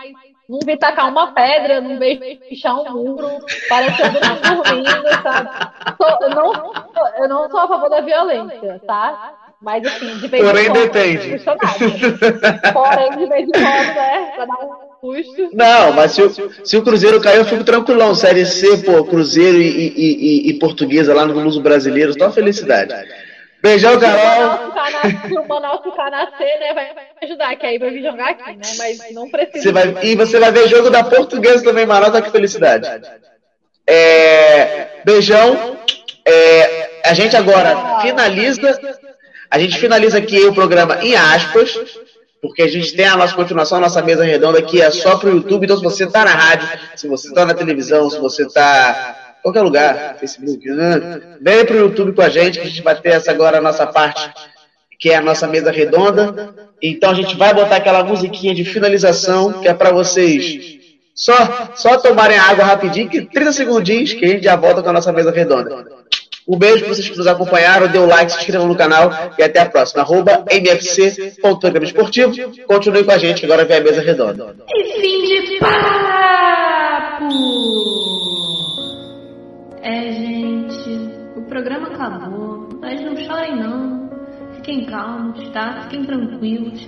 Speaker 10: não vi tacar uma pedra, não vejo pichar um muro, parece que eu dormindo, sabe? eu, não, eu não sou a favor da violência, tá? Mas assim, de vez
Speaker 2: Porém,
Speaker 10: em
Speaker 2: quando. Depende.
Speaker 10: Porém, de vez em quando, né? Pra dar um custo.
Speaker 2: Não, mas se o, se o Cruzeiro cair, eu fico tranquilão. Série C, pô, Cruzeiro e, e, e, e Portuguesa lá no Luso Brasileiro, só felicidade. Beijão, Carol.
Speaker 10: Se o Manaus ficar na C, né, vai ajudar, que aí vai vir jogar aqui, né? Mas não precisa.
Speaker 2: Você vai, e você vai ver jogo da Portuguesa também, Manaus, olha que felicidade. É, beijão. É, a gente agora finaliza a gente finaliza aqui o programa em aspas, porque a gente tem a nossa continuação, a nossa mesa redonda que é só para o YouTube. Então, se você está na rádio, se você está na televisão, se você está qualquer lugar, Facebook, né? Vem pro YouTube com a gente, que a gente vai ter essa agora a nossa parte, que é a nossa mesa redonda. Então a gente vai botar aquela musiquinha de finalização, que é para vocês só, só tomarem água rapidinho, que 30 segundinhos, que a gente já volta com a nossa mesa redonda. Um beijo para vocês que nos acompanharam, dê um like, se inscrevam no canal e até a próxima. Arroba mfc.programa esportivo. Continue com a gente, agora vem a mesa redonda.
Speaker 1: E fim de papo! É, gente, o programa acabou, mas não chorem não. Fiquem calmos, tá? Fiquem tranquilos.